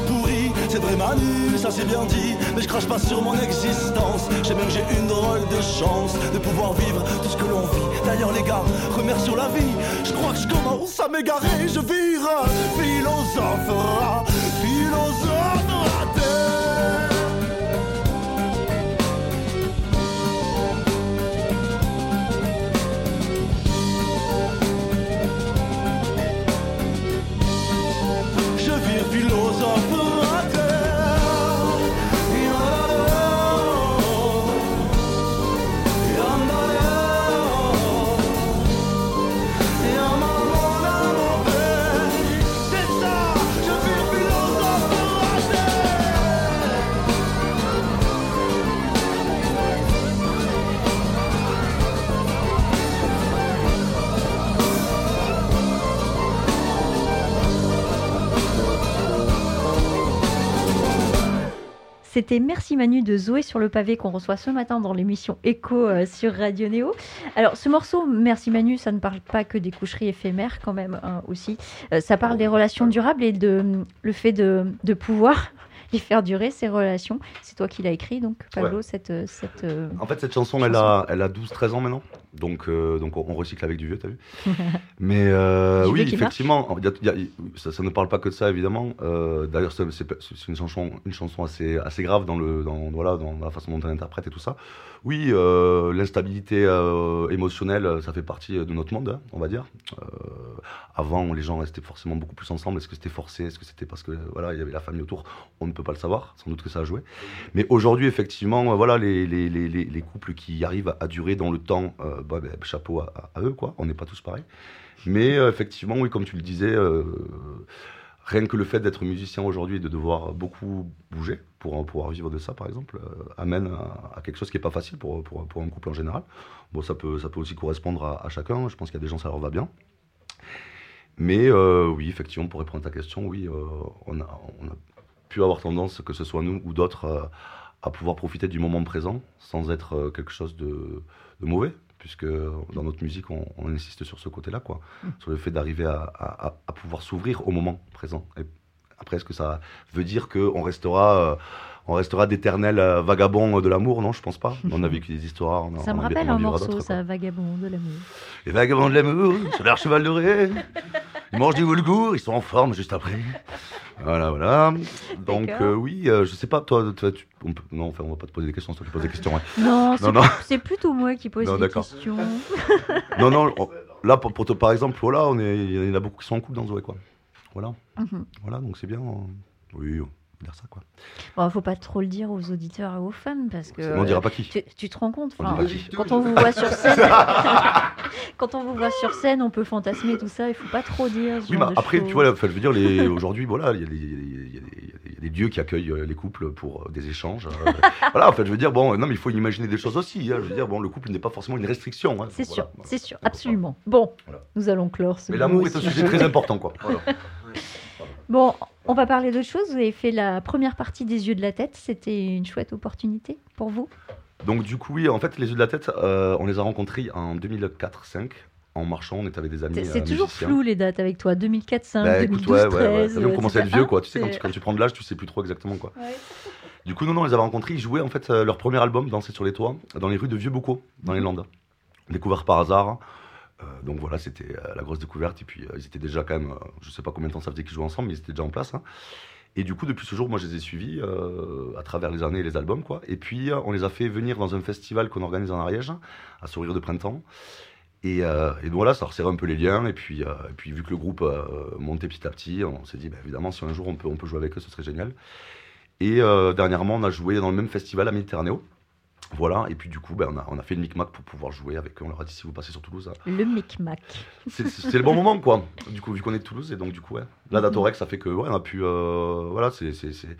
C'est vrai Manu, ça c'est bien dit Mais je crache pas sur mon existence. J'ai même que j'ai une drôle de chance De pouvoir vivre tout ce que l'on vit. D'ailleurs les gars, remercions la vie. Je crois que je commence à m'égarer Je vire. Philosophe Philosophe C'était Merci Manu de Zoé sur le pavé qu'on reçoit ce matin dans l'émission Echo euh, sur Radio Néo. Alors ce morceau Merci Manu, ça ne parle pas que des coucheries éphémères quand même hein, aussi. Euh, ça parle des relations durables et de hum, le fait de, de pouvoir <laughs> les faire durer ces relations. C'est toi qui l'as écrit donc Pablo cette euh, cette En fait, cette chanson, elle a, elle a 12-13 ans maintenant. Donc, euh, donc on recycle avec du vieux, t'as vu <laughs> Mais euh, oui, effectivement, il y a- il y a- ça, ça ne parle pas que de ça, évidemment. Euh, D'ailleurs, c'est une chanson, une chanson assez, assez grave dans, le, dans, voilà, dans la façon dont elle interprète et tout ça. Oui, euh, l'instabilité euh, émotionnelle, ça fait partie de notre monde, hein, on va dire. Euh, avant, les gens restaient forcément beaucoup plus ensemble. Est-ce que c'était forcé? Est-ce que c'était parce que voilà, il y avait la famille autour? On ne peut pas le savoir. Sans doute que ça a joué. Mais aujourd'hui, effectivement, euh, voilà, les, les, les, les- les couples qui arrivent à durer dans le temps, euh, bah, bah, chapeau à, à- eux, quoi. On n'est pas tous pareils. Mais euh, effectivement, oui, comme tu le disais, euh, rien que le fait d'être musicien aujourd'hui et de devoir beaucoup bouger pour pouvoir vivre de ça, par exemple, euh, amène à, quelque chose qui n'est pas facile pour, pour, pour un couple en général. Bon, ça peut, ça peut aussi correspondre à, chacun. Je pense qu'il y a des gens, ça leur va bien. Mais euh, oui, effectivement, pour répondre à ta question, oui, euh, on, a, pu avoir tendance, que ce soit nous ou d'autres, à pouvoir profiter du moment présent sans être quelque chose de mauvais, puisque dans notre musique, on, on insiste sur ce côté-là, quoi, sur le fait d'arriver à, à- à- à pouvoir s'ouvrir au moment présent. Et après, est-ce que ça veut dire qu'on restera, euh, on restera d'éternels euh, vagabonds de l'amour? Non, je pense pas. On a vécu des histoires. on a- ça me on rappelle un morceau ça vagabond de l'amour. Les vagabonds de l'amour, sur leur cheval doré. Ils mangent du boulgour, ils sont en forme juste après. Voilà, voilà. Donc, euh, oui, euh, je sais pas, toi, toi tu, on peut- non, enfin, on va pas te poser des questions, c'est toi qui poses des questions. Non, c'est non. c'est plutôt moi qui pose Non, d'accord. questions. Non, non, on- là, pour, pour te- par exemple, voilà, on est, il y en a beaucoup qui sont en couple dans Zoé, quoi. Voilà, Mhm. voilà, donc c'est bien. euh, Oui, on peut dire ça, quoi. Bon, faut pas trop le dire aux auditeurs et aux fans parce que on dira pas qui. tu, tu te rends compte, On qui. quand on vous voit sur scène, <laughs> quand on vous voit sur scène, on peut fantasmer tout ça. Il faut pas trop dire. ce Oui, genre de après, tu vois, enfin, je veux dire, les- <laughs> aujourd'hui, voilà, il y, a des- dieux qui accueillent euh, les couples pour euh, des échanges. euh, <laughs> voilà, en fait, je veux dire, bon, non, mais il faut imaginer des choses aussi. hein, je veux dire, bon, le couple n'est pas forcément une restriction. hein, C'est voilà. sûr, c'est sûr, absolument. Bon, Voilà. nous allons clore ce Mais l'amour est un sujet très important, quoi. Bon, on va parler d'autre chose. Vous avez fait la première partie des yeux de la tête. C'était une chouette opportunité pour vous. Donc, du coup, oui, en fait, les yeux de la tête, euh, on les a rencontrés en 2004-5. En marchant, on était avec des amis. C'est- euh, toujours musiciens. flou les dates avec toi. 2004, 5, Bah, écoute, 2012, ouais, ouais, ouais. 13. T'as vu, on commence à être vieux, quoi. Tu sais, quand tu, quand tu prends de l'âge, tu sais plus trop exactement, quoi. Ouais. Du coup, non, non, on les avait rencontrés. Ils jouaient en fait euh, leur premier album, Danser sur les toits, dans les rues de Vieux-Bocaux, dans les Landes. Découvert par hasard. Euh, donc voilà, c'était euh, la grosse découverte. Et puis, euh, ils étaient déjà quand même, je sais pas combien de temps ça faisait qu'ils jouaient ensemble, mais ils étaient déjà en place. hein. Et du coup, depuis ce jour, moi, je les ai suivis à travers les années et les albums, quoi. Et puis, on les a fait venir dans un festival qu'on organise en Ariège, à Sourire de Printemps. Et, donc voilà, ça resserrait un peu les liens. Et puis, vu que le groupe montait petit à petit, on s'est dit, bah, évidemment, si un jour on peut, on peut jouer avec eux, ce serait génial. Et dernièrement, on a joué dans le même festival à Méditerranéo. Voilà, et puis du coup, ben, on, a, on a fait le micmac pour pouvoir jouer avec eux. On leur a dit si vous passez sur Toulouse, hein. Le micmac. c'est c'est le bon moment, quoi. Du coup, vu qu'on est de Toulouse, et donc du coup, ouais. Là, Datorex, ça fait que, ouais, on a pu. euh, voilà, c'est c'est- c'est-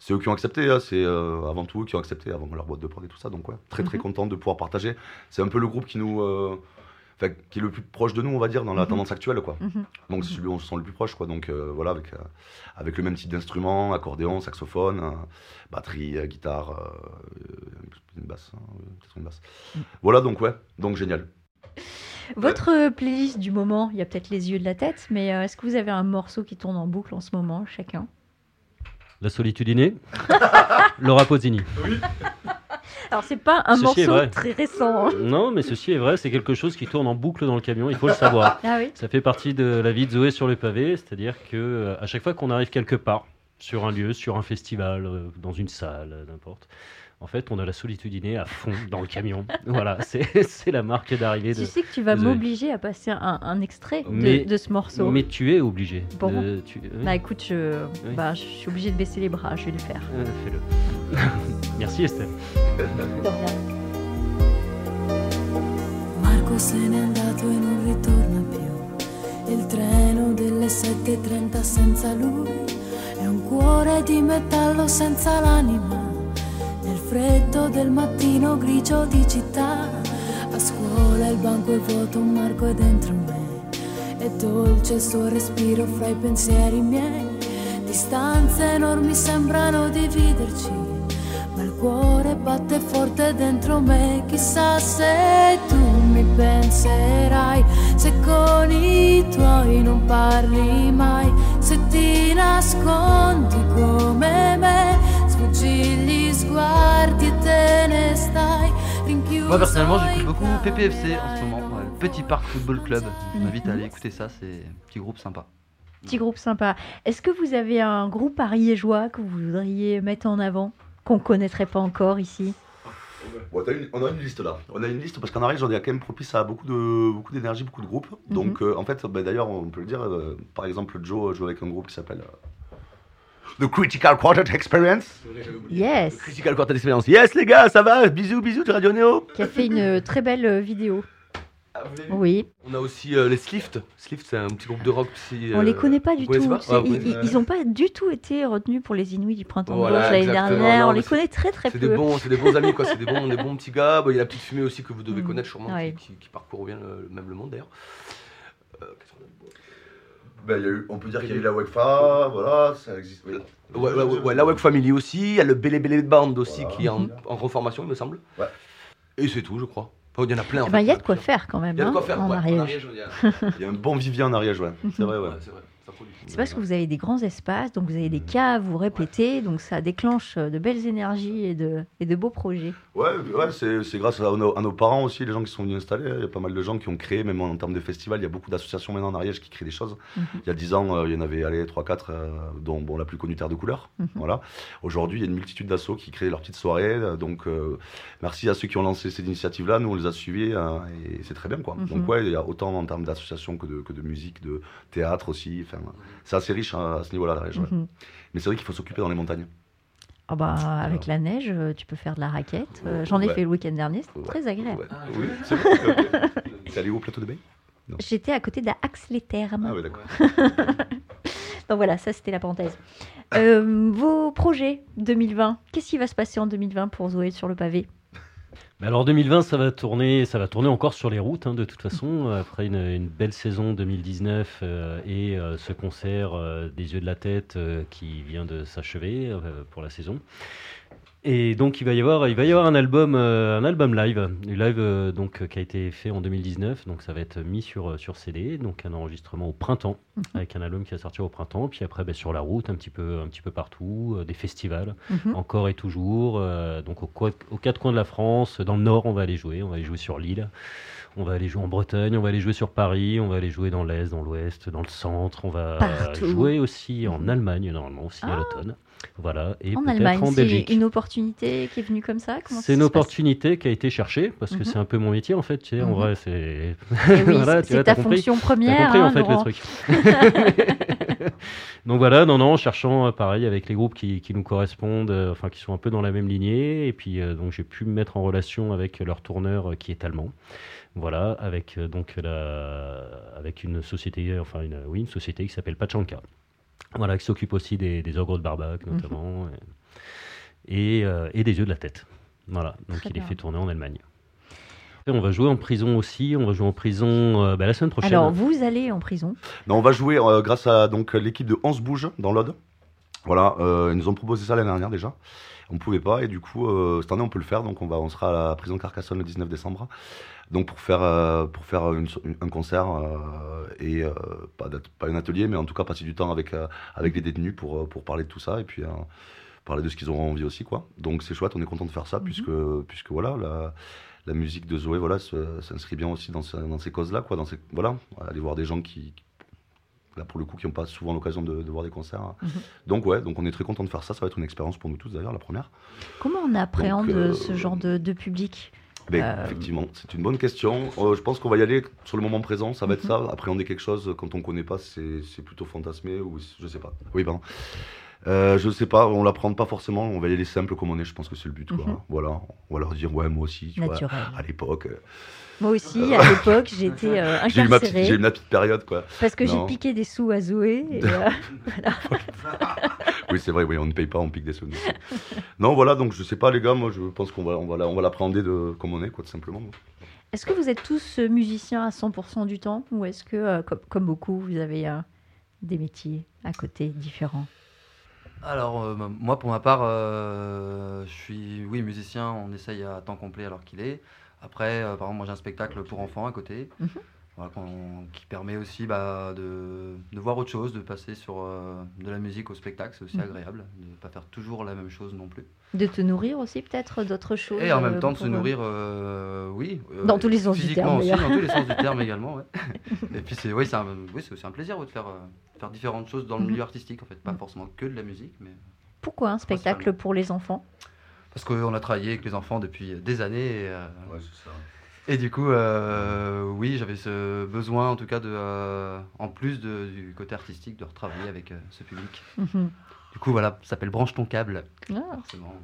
c'est eux qui ont accepté, hein. c'est euh, avant tout eux qui ont accepté, avant leur boîte de prod et tout ça. Donc, ouais, très très Mhm. content de pouvoir partager. C'est un peu le groupe qui nous. euh, enfin, qui est le plus proche de nous, on va dire, dans la Mhm. tendance actuelle, quoi. Mhm. Donc c'est celui où on se sent le plus proche, quoi. Donc euh, voilà, avec, euh, avec le même type d'instruments, accordéon, saxophone, euh, batterie, euh, guitare, une basse, hein, peut-être une basse. Mm. Voilà, donc ouais, donc génial. Votre playlist du moment, il y a peut-être les yeux de la tête, mais euh, est-ce que vous avez un morceau qui tourne en boucle en ce moment, chacun? La solitude innée? <laughs> Laura Posini. Alors, c'est pas un Ceci morceau très récent. hein. Non, mais ceci est vrai, c'est quelque chose qui tourne en boucle dans le camion, il faut le savoir. <laughs> Ah oui Ça fait partie de la vie de Zoé sur le pavé, c'est-à-dire que euh, à chaque fois qu'on arrive quelque part, sur un lieu, sur un festival, euh, dans une salle, euh, n'importe, en fait, on a la solitude innée à fond dans le camion. <laughs> voilà, c'est c'est la marque d'arrivée Tu de. sais que tu vas m'obliger à passer un, un extrait de, Mais- de ce morceau. Mais tu es obligé. Bon. de- tu- oui, Bah écoute, je, Oui. bah, je suis obligée de baisser les bras, je vais le faire. euh, Fais-le. <laughs> Merci Estelle. Marco se n'è andato e non ritorna più. Il treno delle 7.30 senza lui è un cuore di metallo senza l'anima. Freddo del mattino grigio di città, a scuola il banco è vuoto, un Marco è dentro me. È dolce il suo respiro fra i pensieri miei. Distanze enormi sembrano dividerci, ma il cuore batte forte dentro me. Chissà se tu mi penserai, se con i tuoi non parli mai, se ti nascondi come me, sfuggi gli sguardi e te ne stai rinchiuso. Moi personnellement j'écoute beaucoup. PPFC en ce moment, ouais, le Petit Parc Football Club. Je Mhm. m'invite à aller écouter ça, c'est un petit groupe sympa. Petit groupe sympa. Est-ce que vous avez un groupe ariégeois que vous voudriez mettre en avant, qu'on connaîtrait pas encore ici? Bon, t'as une- on a une liste là. On a une liste parce qu'en Ariège, on est quand même propice à beaucoup de beaucoup d'énergie, beaucoup de groupes. Donc euh, en fait, bah, d'ailleurs, on peut le dire. euh, par exemple, Joe joue avec un groupe qui s'appelle euh, The Critical Quartet Experience. Yes Critical Quartet Experience. Yes, les gars, ça va? Bisous, bisous de Radio Néo. Qui a fait une euh, très belle euh, vidéo. Ah, Oui, On a aussi euh, les Slift. Slift, c'est un petit groupe de rock. Si, on les connaît pas du tout. pas? Ah, ils- ils, ils ont pas du tout été retenus pour les Inuits du printemps Voilà, de gauche l'année exactement. dernière. Non, on les connaît très très C'est peu. des bons, c'est des bons amis quoi. C'est des bons, des bons petits gars. Bon, il y a la petite fumée aussi que vous devez Mm. connaître sûrement, Ouais. qui, qui- qui parcourt bien le, même le monde d'ailleurs. Euh, Ben, il y a eu- on peut dire qu'il y a eu la WECFA, voilà, ça existe. oui. Ouais, ouais, ouais, ouais, la Wake Family aussi, il y a le Bélé Bélé Band aussi Voilà. qui est en, en reformation, il me semble. Ouais. Et c'est tout, je crois. Enfin, il y en a plein. Eh ben. Il y a de quoi faire quand même Il y a de quoi hein, faire en ouais, Ariège. Il y a- un bon vivier en Ariège, ouais. <laughs> C'est vrai, ouais. Ouais, c'est vrai. C'est parce que vous avez des grands espaces, donc vous avez des caves, vous répétez, donc ça déclenche euh, de belles énergies et de, et de beaux projets. Ouais, ouais c'est grâce à nos, à nos parents aussi, les gens qui sont venus installer. Il y a pas mal de gens qui ont créé, même en, termes de festivals. Il y a beaucoup d'associations maintenant en Ariège qui créent des choses. Mhm. Il y a 10 ans, euh, il y en avait allez, 3-4, dont bon, la plus connue Terre de Couleur. Mhm. Voilà. Aujourd'hui, il y a une multitude d'assauts qui créent leurs petites soirées. euh, Donc, euh, merci à ceux qui ont lancé cette initiative-là. Nous, on les a suivis euh, et c'est très bien. Quoi. Mhm. Donc, ouais, il y a autant en termes d'associations que de, que de musique, de théâtre aussi. Enfin, c'est assez riche hein, à ce niveau-là, l'Ariège. ouais. Mais c'est vrai qu'il faut s'occuper dans les montagnes. Ah bah, avec la neige, euh, tu peux faire de la raquette. Euh, J'en ai Ouais. fait le week-end dernier, c'était Ouais. très agréable. Ouais. Ah, oui, c'est vrai. ok. <laughs> T'es allé au plateau de Bay J'étais à côté d'Ax-les-Thermes. Ah, ouais, d'accord. <laughs> Donc voilà, ça c'était la parenthèse. Euh, vos projets 2020, qu'est-ce qui va se passer en 2020 pour Zoé sur le pavé? Alors 2020, ça va tourner, ça va tourner encore sur les routes, hein, de toute façon, après une, belle saison 2019 euh, et euh, ce concert euh, des yeux de la tête qui vient de s'achever pour la saison. Et donc il va y avoir, il va y avoir un album, euh, un album live, un live euh, donc euh, qui a été fait en 2019, donc ça va être mis sur euh, sur CD, donc un enregistrement au printemps avec un album qui va sortir au printemps, puis après ben, sur la route un petit peu, un petit peu partout, des festivals Mhm. encore et toujours. donc au aux quatre coins de la France, dans le nord, on va aller jouer. On va aller jouer sur l'île. On va aller jouer en Bretagne, on va aller jouer sur Paris, on va aller jouer dans l'Est, dans l'Ouest, dans le centre. On va Partout. jouer aussi en Mhm. Allemagne, normalement, aussi à Ah. l'automne. Voilà, et En Allemagne, en c'est une opportunité qui est venue comme ça C'est une opportunité qui a été cherchée, parce que Mhm. c'est un peu mon métier en fait. Tu sais, En Mhm. vrai, c'est. Eh oui, <laughs> Voilà, c'est- ta fonction première. compris en hein, fait Laurent. le truc. <laughs> Donc voilà, non, non, en cherchant euh, pareil avec les groupes qui, qui nous correspondent, euh, enfin qui sont un peu dans la même lignée. Et puis euh, donc j'ai pu me mettre en relation avec leur tourneur euh, qui est allemand. Voilà, avec euh, donc la, avec une société, enfin une, oui, une société qui s'appelle Pachanka. Voilà, qui s'occupe aussi des, des ogres de Barbac Mhm. notamment, et, et, euh, et des yeux de la tête. Voilà, donc Très il est fait tourner en Allemagne. on va jouer en prison aussi. On va jouer en prison euh, bah, la semaine prochaine. Alors, vous allez en prison Non, on va jouer euh, grâce à donc l'équipe de 11 bouge dans l'Aude. Voilà, euh, ils nous ont proposé ça l'année dernière déjà. On pouvait pas et du coup euh, cette année on peut le faire donc on va on sera à la prison Carcassonne le 19 décembre. Donc pour faire euh, pour faire une un concert euh, et pas pas un atelier mais en tout cas passer du temps avec avec les détenus pour pour parler de tout ça et puis parler de ce qu'ils auront envie aussi quoi. Donc c'est chouette, on est content de faire ça puisque puisque voilà la la musique de Zoé voilà s'inscrit bien aussi dans, ce- dans ces causes là quoi dans ces voilà aller voir des gens qui là pour le coup qui n'ont pas souvent l'occasion de, de voir des concerts Mhm. donc ouais donc on est très content de faire ça ça va être une expérience pour nous tous d'ailleurs la première Comment on appréhende Donc, euh, ce genre de, de public mais Euh, effectivement c'est une bonne question Euh, je pense qu'on va y aller sur le moment présent ça va être Mhm. ça appréhender quelque chose quand on connaît pas c'est plutôt fantasmé ou je sais pas oui pardon euh, je sais pas, on l'apprend pas forcément, on va y aller simple comme on est, je pense que c'est le but. Quoi. Mhm. Voilà, on va leur dire, ouais, moi aussi, tu vois, à l'époque, Moi aussi, à l'époque, j'étais euh, <laughs> j'ai eu, incarcérée j'ai eu ma petite période. quoi. parce que j'ai piqué des sous à Zoé. et, <laughs> euh, <laughs> Oui, c'est vrai, oui, on ne paye pas, on pique des sous. non, voilà, donc je sais pas, les gars, moi je pense qu'on va, on va, on va l'appréhender de, comme on est, quoi, tout simplement. Est-ce que vous êtes tous euh, musiciens à 100% du temps ou est-ce que, euh, comme, comme beaucoup, vous avez euh, des métiers à côté différents? Alors, euh, moi, pour ma part, euh, je suis, oui, musicien, on essaye à temps complet alors qu'il est. Après, euh, par exemple, moi, j'ai un spectacle pour enfants à côté, Mhm. voilà, qui permet aussi bah, de, de voir autre chose, de passer sur euh, de la musique au spectacle, c'est aussi Mhm. agréable, de ne pas faire toujours la même chose non plus. De te nourrir aussi, peut-être, d'autres choses Et en euh, même temps, de se euh, nourrir, euh, oui. euh, Dans tous les sens du physiquement terme, aussi. Dans tous les sens du terme également, ouais. <laughs> Et puis, c'est oui, c'est un- oui, aussi un plaisir ouais, de faire, euh, faire différentes choses dans le Mhm. milieu artistique, en fait. Pas forcément que de la musique, mais... Pourquoi un spectacle pour les enfants? Parce qu'on a travaillé avec les enfants depuis des années. Et, euh, et du coup, euh, oui, j'avais ce besoin, en tout cas, de, euh, en plus de- du côté artistique, de retravailler avec euh, ce public. Mhm. Du coup, voilà, ça s'appelle Branche ton câble. Ah. forcément.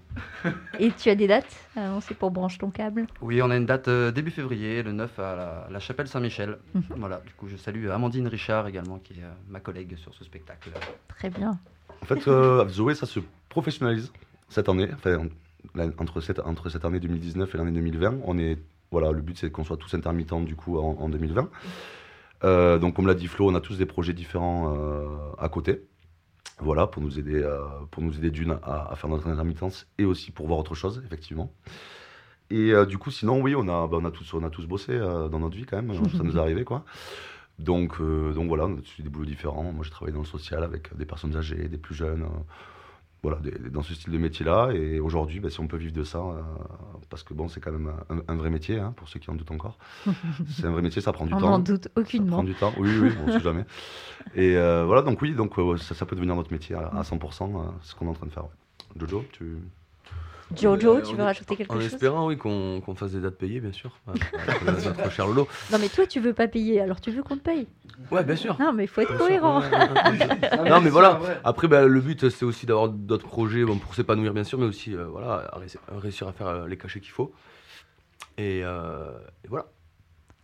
Et tu as des dates à annoncer pour Branche ton câble? Oui, on a une date euh, début février, le 9 à la, la chapelle Saint-Michel. Mhm. Voilà, du coup, je salue Amandine Richard également, qui est euh, ma collègue sur ce spectacle. Très bien. En fait, euh, Zoé, ça se professionnalise cette année. Enfin, entre, cette, entre cette année 2019 et l'année 2020, on est, voilà, le but c'est qu'on soit tous intermittents du coup en, en 2020. Euh, donc, comme l'a dit Flo, on a tous des projets différents euh, à côté. Voilà, pour nous aider, euh, aider d'une à, faire notre intermittence et aussi pour voir autre chose, effectivement. Et euh, du coup, sinon, oui, on a, bah, on a tous, on a tous bossé dans notre vie quand même. Ça nous est arrivé, quoi. Donc, donc voilà, on a des boulots différents. Moi, j'ai travaillé dans le social avec des personnes âgées, des plus jeunes. Voilà, dans ce style de métier-là. Et aujourd'hui, bah, si on peut vivre de ça, euh, parce que bon, c'est quand même un, un vrai métier, hein, pour ceux qui en doutent encore. <laughs> c'est un vrai métier, ça prend du On temps. n'en doute Ça prend aucunement. du temps, oui, oui, on sait jamais. Et euh, voilà, donc oui, donc euh, ça, ça peut devenir notre métier à, à 100%, euh, ce qu'on est en train de faire. ouais. Jojo, tu. Jojo, Euh, tu en veux rajouter quelque En chose espérant, oui, qu'on qu'on fasse des dates payées, bien sûr. <laughs> Notre cher Lolo. Non, mais toi, tu veux pas payer, alors tu veux qu'on te paye. Ouais, bien sûr. Non, mais il faut être Bien cohérent. ouais, ouais. non, mais voilà. Après, bah, le but, c'est aussi d'avoir d'autres projets bon, pour s'épanouir, bien sûr, mais aussi euh, voilà, à réussir- à faire euh, les cachets qu'il faut. Et, euh, et voilà.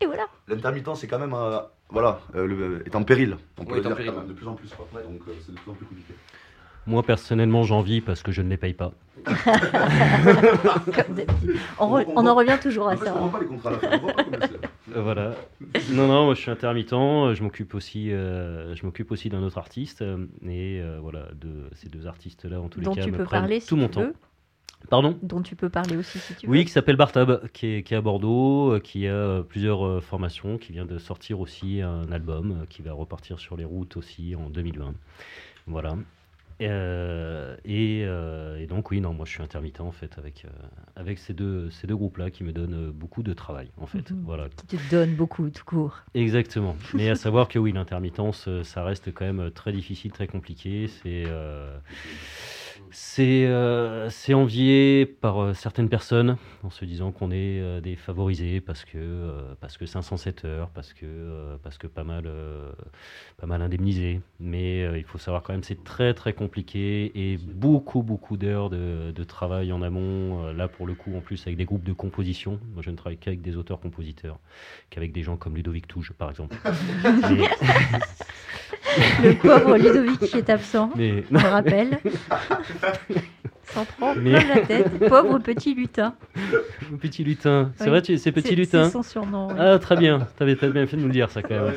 Et voilà. L'intermittent, c'est quand même. euh, voilà, euh, le- est en péril. On peut Oui, le est en dire péril. quand même, de plus en plus. Quoi. Donc euh, c'est de plus en plus compliqué. Moi, personnellement, j'en vis parce que je ne les paye pas. Comme d'habitude. On, re- on en revient toujours à En fait, ça. on voit pas les contrats. Euh, Voilà. Non, non, moi je suis intermittent. euh, Je m'occupe aussi, euh, je m'occupe aussi d'un autre artiste. Et euh, voilà, de ces deux artistes-là, en tous Dont les cas, tu me peux prennent parler tout si mon tu temps. veux. Pardon? Dont tu peux parler aussi si tu veux. Oui, qui s'appelle Bartab, qui est, qui est à Bordeaux, qui a plusieurs euh, formations, qui vient de sortir aussi un album, qui va repartir sur les routes aussi en 2020. Voilà. Euh, et, euh, et donc oui, non, moi je suis intermittent en fait avec, euh, avec ces deux, ces deux groupes-là qui me donnent beaucoup de travail en fait. Mhm. Voilà. Qui te donne beaucoup, tout court. Exactement. <laughs> Mais à savoir que oui, l'intermittence, ça reste quand même très difficile, très compliqué. C'est c'est euh, c'est envié par euh, certaines personnes en se disant qu'on est euh, des favorisés parce que parce que 507 heures, parce que parce que pas mal pas mal indemnisé. Mais il faut savoir quand même c'est très très compliqué et beaucoup beaucoup d'heures de, de travail en amont. là pour le coup en plus avec des groupes de composition. Moi je ne travaille qu'avec des auteurs-compositeurs qu'avec des gens comme Ludovic Touge, par exemple. <laughs> mais, Le pauvre Ludovic qui est absent, mais- rappelle. <laughs> S'en prend Mais- plein la tête. Pauvre petit lutin. <laughs> Petit lutin. C'est Oui. vrai, tu- c'est petit lutin. C'est son surnom. oui. Ah, très bien. T'avais t'as bien fait de nous le dire, ça, quand même.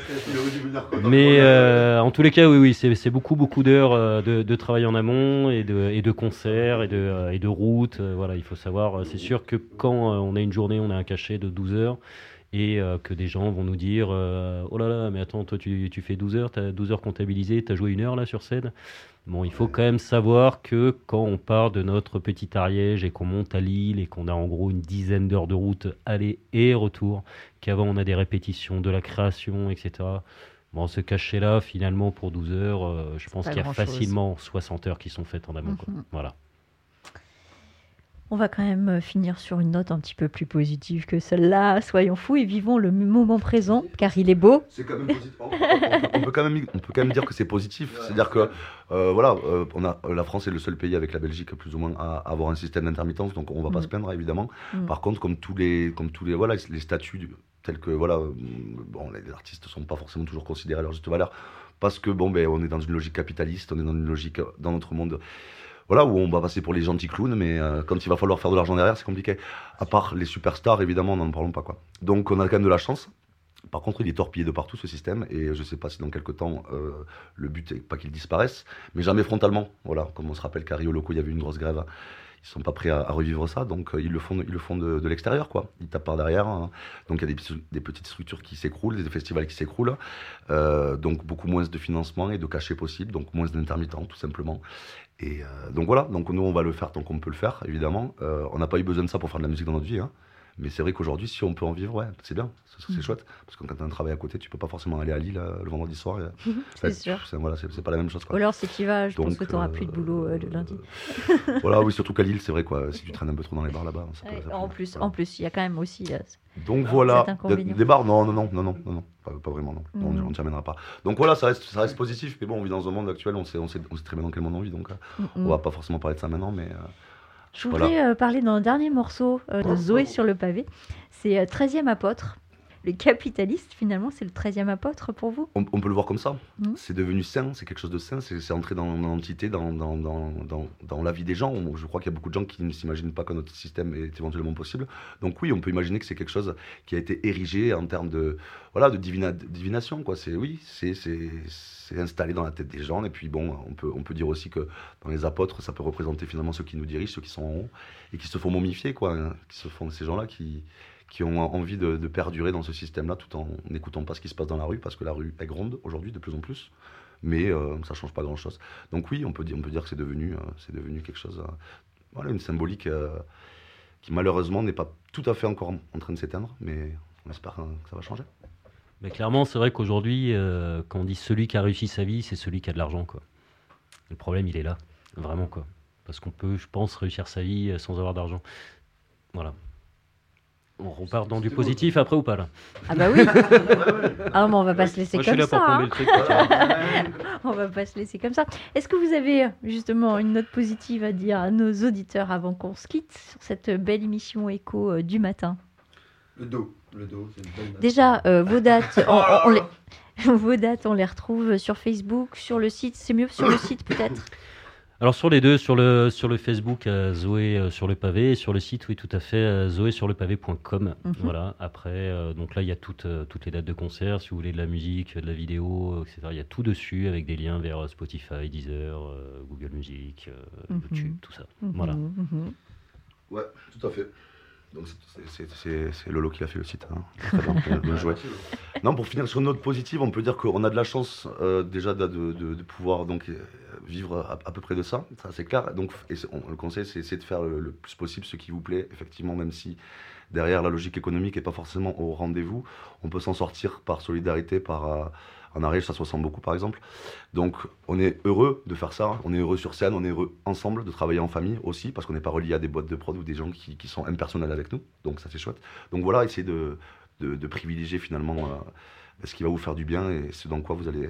Mais euh, en tous les cas, oui, oui, c'est beaucoup, beaucoup d'heures euh, de, de travail en amont et de, et de concerts et de, euh, et de routes. voilà, il faut savoir, c'est sûr que quand on a une journée, on a un cachet de 12 heures et euh, que des gens vont nous dire euh, Oh là là, mais attends, toi tu, tu fais 12 heures, tu as 12 heures comptabilisées, tu as joué une heure là sur scène? Bon, il faut quand même savoir que quand on part de notre petit Ariège et qu'on monte à Lille et qu'on a en gros une dizaine d'heures de route aller et retour, qu'avant on a des répétitions, de la création, etc. Bon, ce cachet-là, finalement, pour 12 heures, euh, je pense qu'il y a facilement 60 heures qui sont faites en amont. Mhm. Voilà. On va quand même euh, finir sur une note un petit peu plus positive que celle-là. Soyons fous et vivons le moment présent, car il est beau. C'est quand même positif. On, on peut- quand même, on peut quand même dire que c'est positif. C'est-à-dire que euh, voilà, euh, on a, la France est le seul pays avec la Belgique plus ou moins à, à avoir un système d'intermittence, donc on va pas Mm. se plaindre évidemment. Mm. Par contre, comme tous les, comme tous les, voilà, les statuts tels que voilà, euh, bon, les artistes sont pas forcément toujours considérés à leur juste valeur parce que bon, ben, on est dans une logique capitaliste, on est dans une logique dans notre monde. Voilà, où on va passer pour les gentils clowns, mais euh, quand il va falloir faire de l'argent derrière, c'est compliqué. À part les superstars, évidemment, n'en parlons pas. quoi. Donc on a quand même de la chance. Par contre, il est torpillé de partout ce système, et je sais pas si dans quelques temps, euh, le but est pas qu'il disparaisse, mais jamais frontalement. Voilà, comme on se rappelle qu'à Rio Loco, il y avait une grosse grève. Ils sont pas prêts à, revivre ça, donc euh, ils le font, ils le font de, l'extérieur, quoi. Ils tapent par derrière. hein. Donc il y a des, petites structures qui s'écroulent, des festivals qui s'écroulent, donc beaucoup moins de financement et de cachets possibles, donc moins d'intermittents, tout simplement. Et euh, donc voilà, nous on va le faire tant qu'on peut le faire, évidemment. Euh, on n'a pas eu besoin de ça pour faire de la musique dans notre vie, hein. Mais c'est vrai qu'aujourd'hui, si on peut en vivre, ouais, c'est bien, c'est c'est Mhm. chouette. Parce que quand tu as un travail à côté, tu peux pas forcément aller à Lille euh, le vendredi soir. et- C'est Ouais, sûr. C'est voilà, c'est- c'est pas la même chose. Ou Quoi. alors, si tu y vas, je pense Donc, que tu n'auras euh, plus de boulot euh, le lundi. <laughs> voilà, oui, surtout qu'à Lille, c'est vrai, quoi. Si tu <laughs> traînes un peu trop dans les bars là-bas, Ouais, en plus, voilà. en plus, il y a quand même aussi. euh, Donc voilà, des, des bars, non, non, non, non, non, non, non, pas, pas vraiment, non, Non, Mhm. on ne t'y amènera pas. Donc voilà, ça reste, ça reste positif, mais bon, on vit dans un monde actuel, on sait, on sait, on sait très bien dans quel monde on vit, donc euh, mm, on va pas forcément parler de ça maintenant, mais euh, Je voudrais euh, parler dans le dernier morceau euh, de Zoé sur le pavé. C'est euh, 13e apôtre. Le capitaliste, finalement, c'est le 13e apôtre pour vous? On, on peut le voir comme ça. Mhm. C'est devenu sain, c'est quelque chose de sain, c'est entré dans l'entité, dans, dans, dans, dans, dans la vie des gens. Je crois qu'il y a beaucoup de gens qui ne s'imaginent pas que notre système est éventuellement possible. Donc oui, on peut imaginer que c'est quelque chose qui a été érigé en termes de, voilà, de, divina- de divination. Quoi. C'est, oui, c'est, c'est, c'est installé dans la tête des gens. Et puis bon, on peut, on peut dire aussi que dans les apôtres, ça peut représenter finalement ceux qui nous dirigent, ceux qui sont en haut, et qui se font momifier, quoi, hein, qui se font ces gens-là qui qui ont envie de, perdurer dans ce système-là tout en n'écoutant pas ce qui se passe dans la rue, parce que la rue est grande aujourd'hui de plus en plus, mais euh, ça change pas grand-chose. Donc oui, on peut dire, on peut dire que c'est devenu, euh, devenu quelque chose, euh, voilà, une symbolique qui malheureusement n'est pas tout à fait encore en, train de s'éteindre, mais on espère que ça va changer. Mais clairement, c'est vrai qu'aujourd'hui, quand on dit celui qui a réussi sa vie, c'est celui qui a de l'argent. Le problème, il est là, vraiment. quoi. Parce qu'on peut, je pense, réussir sa vie sans avoir d'argent. Voilà. On repart dans du positif après ou pas là Ah bah oui <laughs> Ah mais on va pas se laisser Moi, je suis comme là ça. hein. le truc. quoi. <laughs> On va pas se laisser comme ça. Est-ce que vous avez justement une note positive à dire à nos auditeurs avant qu'on se quitte sur cette belle émission écho euh, du matin? Le dos. Le dos, c'est une note. Déjà, euh, vos dates, <laughs> on, on- on les... vos dates, on les retrouve sur Facebook, sur le site. C'est mieux sur le site peut-être? Alors sur les deux, sur le, sur le Facebook, euh, Zoé euh, sur le pavé, et sur le site, oui, tout à fait, euh, zoésurlepavé.com. Mhm. Voilà. Après, euh, donc là, il y a toutes, euh, toutes les dates de concert. Si vous voulez de la musique, de la vidéo, etc. Il y a tout dessus avec des liens vers euh, Spotify, Deezer, euh, Google Music, euh, Mhm. YouTube, tout ça. Voilà. Mhm, mhm. Ouais, tout à fait. Donc c'est- Lolo qui a fait le site. hein. Très bien, bien- joué. <laughs> Non, pour finir sur une note positive, on peut dire qu'on a de la chance euh, déjà de, de- pouvoir donc euh, vivre à, à peu près de ça, ça c'est clair. Donc, et c'est- on- le conseil, c'est essayer de faire le, le plus possible ce qui vous plaît, effectivement, même si derrière la logique économique n'est pas forcément au rendez-vous, on peut s'en sortir par solidarité, par euh, en Ariège, ça se ressent beaucoup par exemple. Donc on est heureux de faire ça, on est heureux sur scène, on est heureux ensemble de travailler en famille aussi, parce qu'on n'est pas relié à des boîtes de prod ou des gens qui, sont impersonnels avec nous, donc ça c'est chouette. Donc voilà, essayez de, de, de privilégier finalement euh, ce qui va vous faire du bien et ce dans quoi vous allez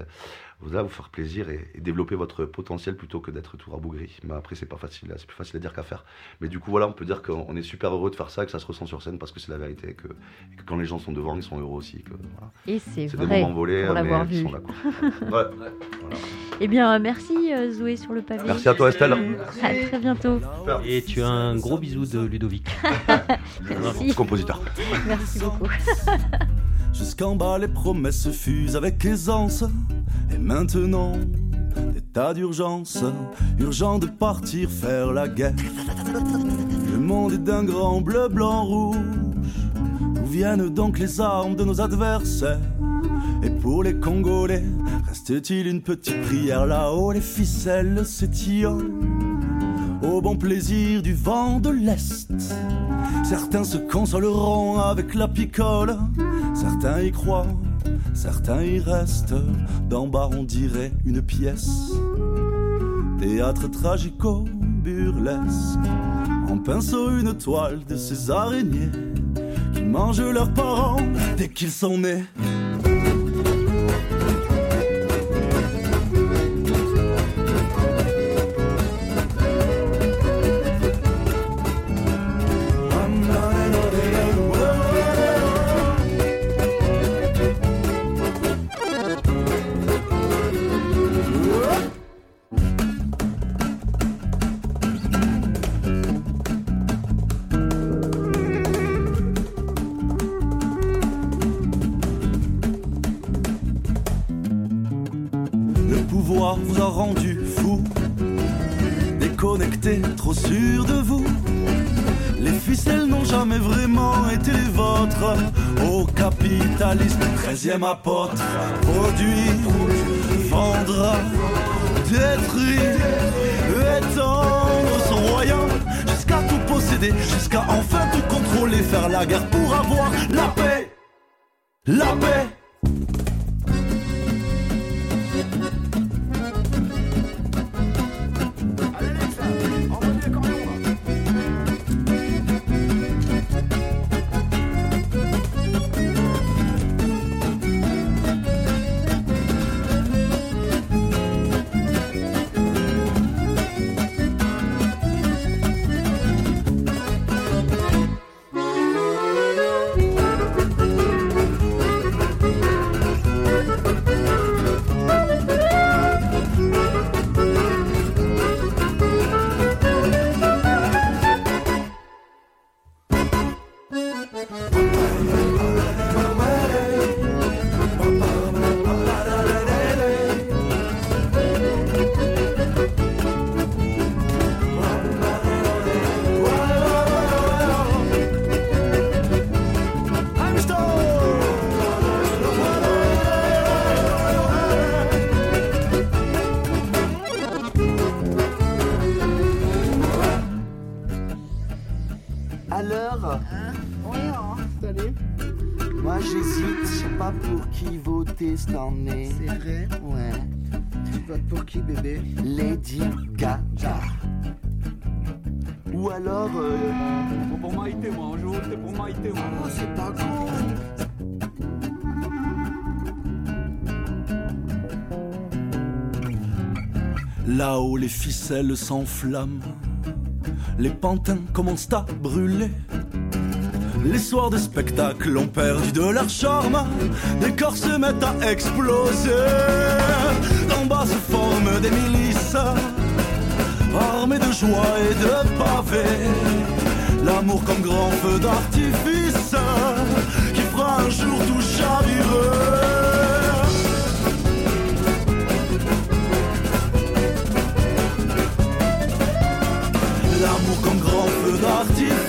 vous, allez vous faire plaisir et, et développer votre potentiel plutôt que d'être tout rabougri. Mais après c'est pas facile, c'est plus facile à dire qu'à faire. Mais du coup voilà, on peut dire qu'on est super heureux de faire ça, et que ça se ressent sur scène parce que c'est la vérité, que, et que quand les gens sont devant, ils sont heureux aussi. que, voilà. Et c'est C'est des vrai, moments volés, pour mais l'avoir ils vu. sont là. quoi. <laughs> Ouais, voilà. Eh bien, merci euh, Zoé sur le pavé. Merci à toi, Estelle. À très bientôt. Et tu as un gros bisou de Ludovic. <laughs> Merci. Compositeur. Merci beaucoup. <laughs> Jusqu'en bas, les promesses se fusent avec aisance. Et maintenant, état d'urgence, urgent de partir faire la guerre. Le monde est d'un grand bleu, blanc, rouge. Où viennent donc les armes de nos adversaires? Et pour les Congolais, reste-t-il une petite prière? Là-haut Les ficelles s'étiolent au bon plaisir du vent de l'Est. Certains se consoleront avec la picole, certains y croient, certains y restent. D'en bas on dirait une pièce, théâtre tragico-burlesque. En pinceau une toile de ces araignées qui mangent leurs parents dès qu'ils sont nés. Le pouvoir vous a rendu fou, déconnecté, trop sûr de vous. Les ficelles n'ont jamais vraiment été vôtres. Au capitalisme, 13e apôtre, produit, vendre, détruire, étendre son royaume jusqu'à tout posséder, jusqu'à enfin tout contrôler, faire la guerre pour avoir la paix. La paix. Année. C'est vrai Ouais. Tu votes pour qui, bébé? Lady Gaga. Ou alors. Euh... Pour Maïté, moi, je vote pour Maïté, moi. Oh, c'est pas con Là-haut, les ficelles s'enflamment. Les pantins commencent à brûler. Les soirs de spectacle ont perdu de leur charme. Les corps se mettent à exploser. D'en bas se forment des milices. Armées de joie et de pavés. L'amour comme grand feu d'artifice. Qui fera un jour tout chavireux. L'amour comme grand feu d'artifice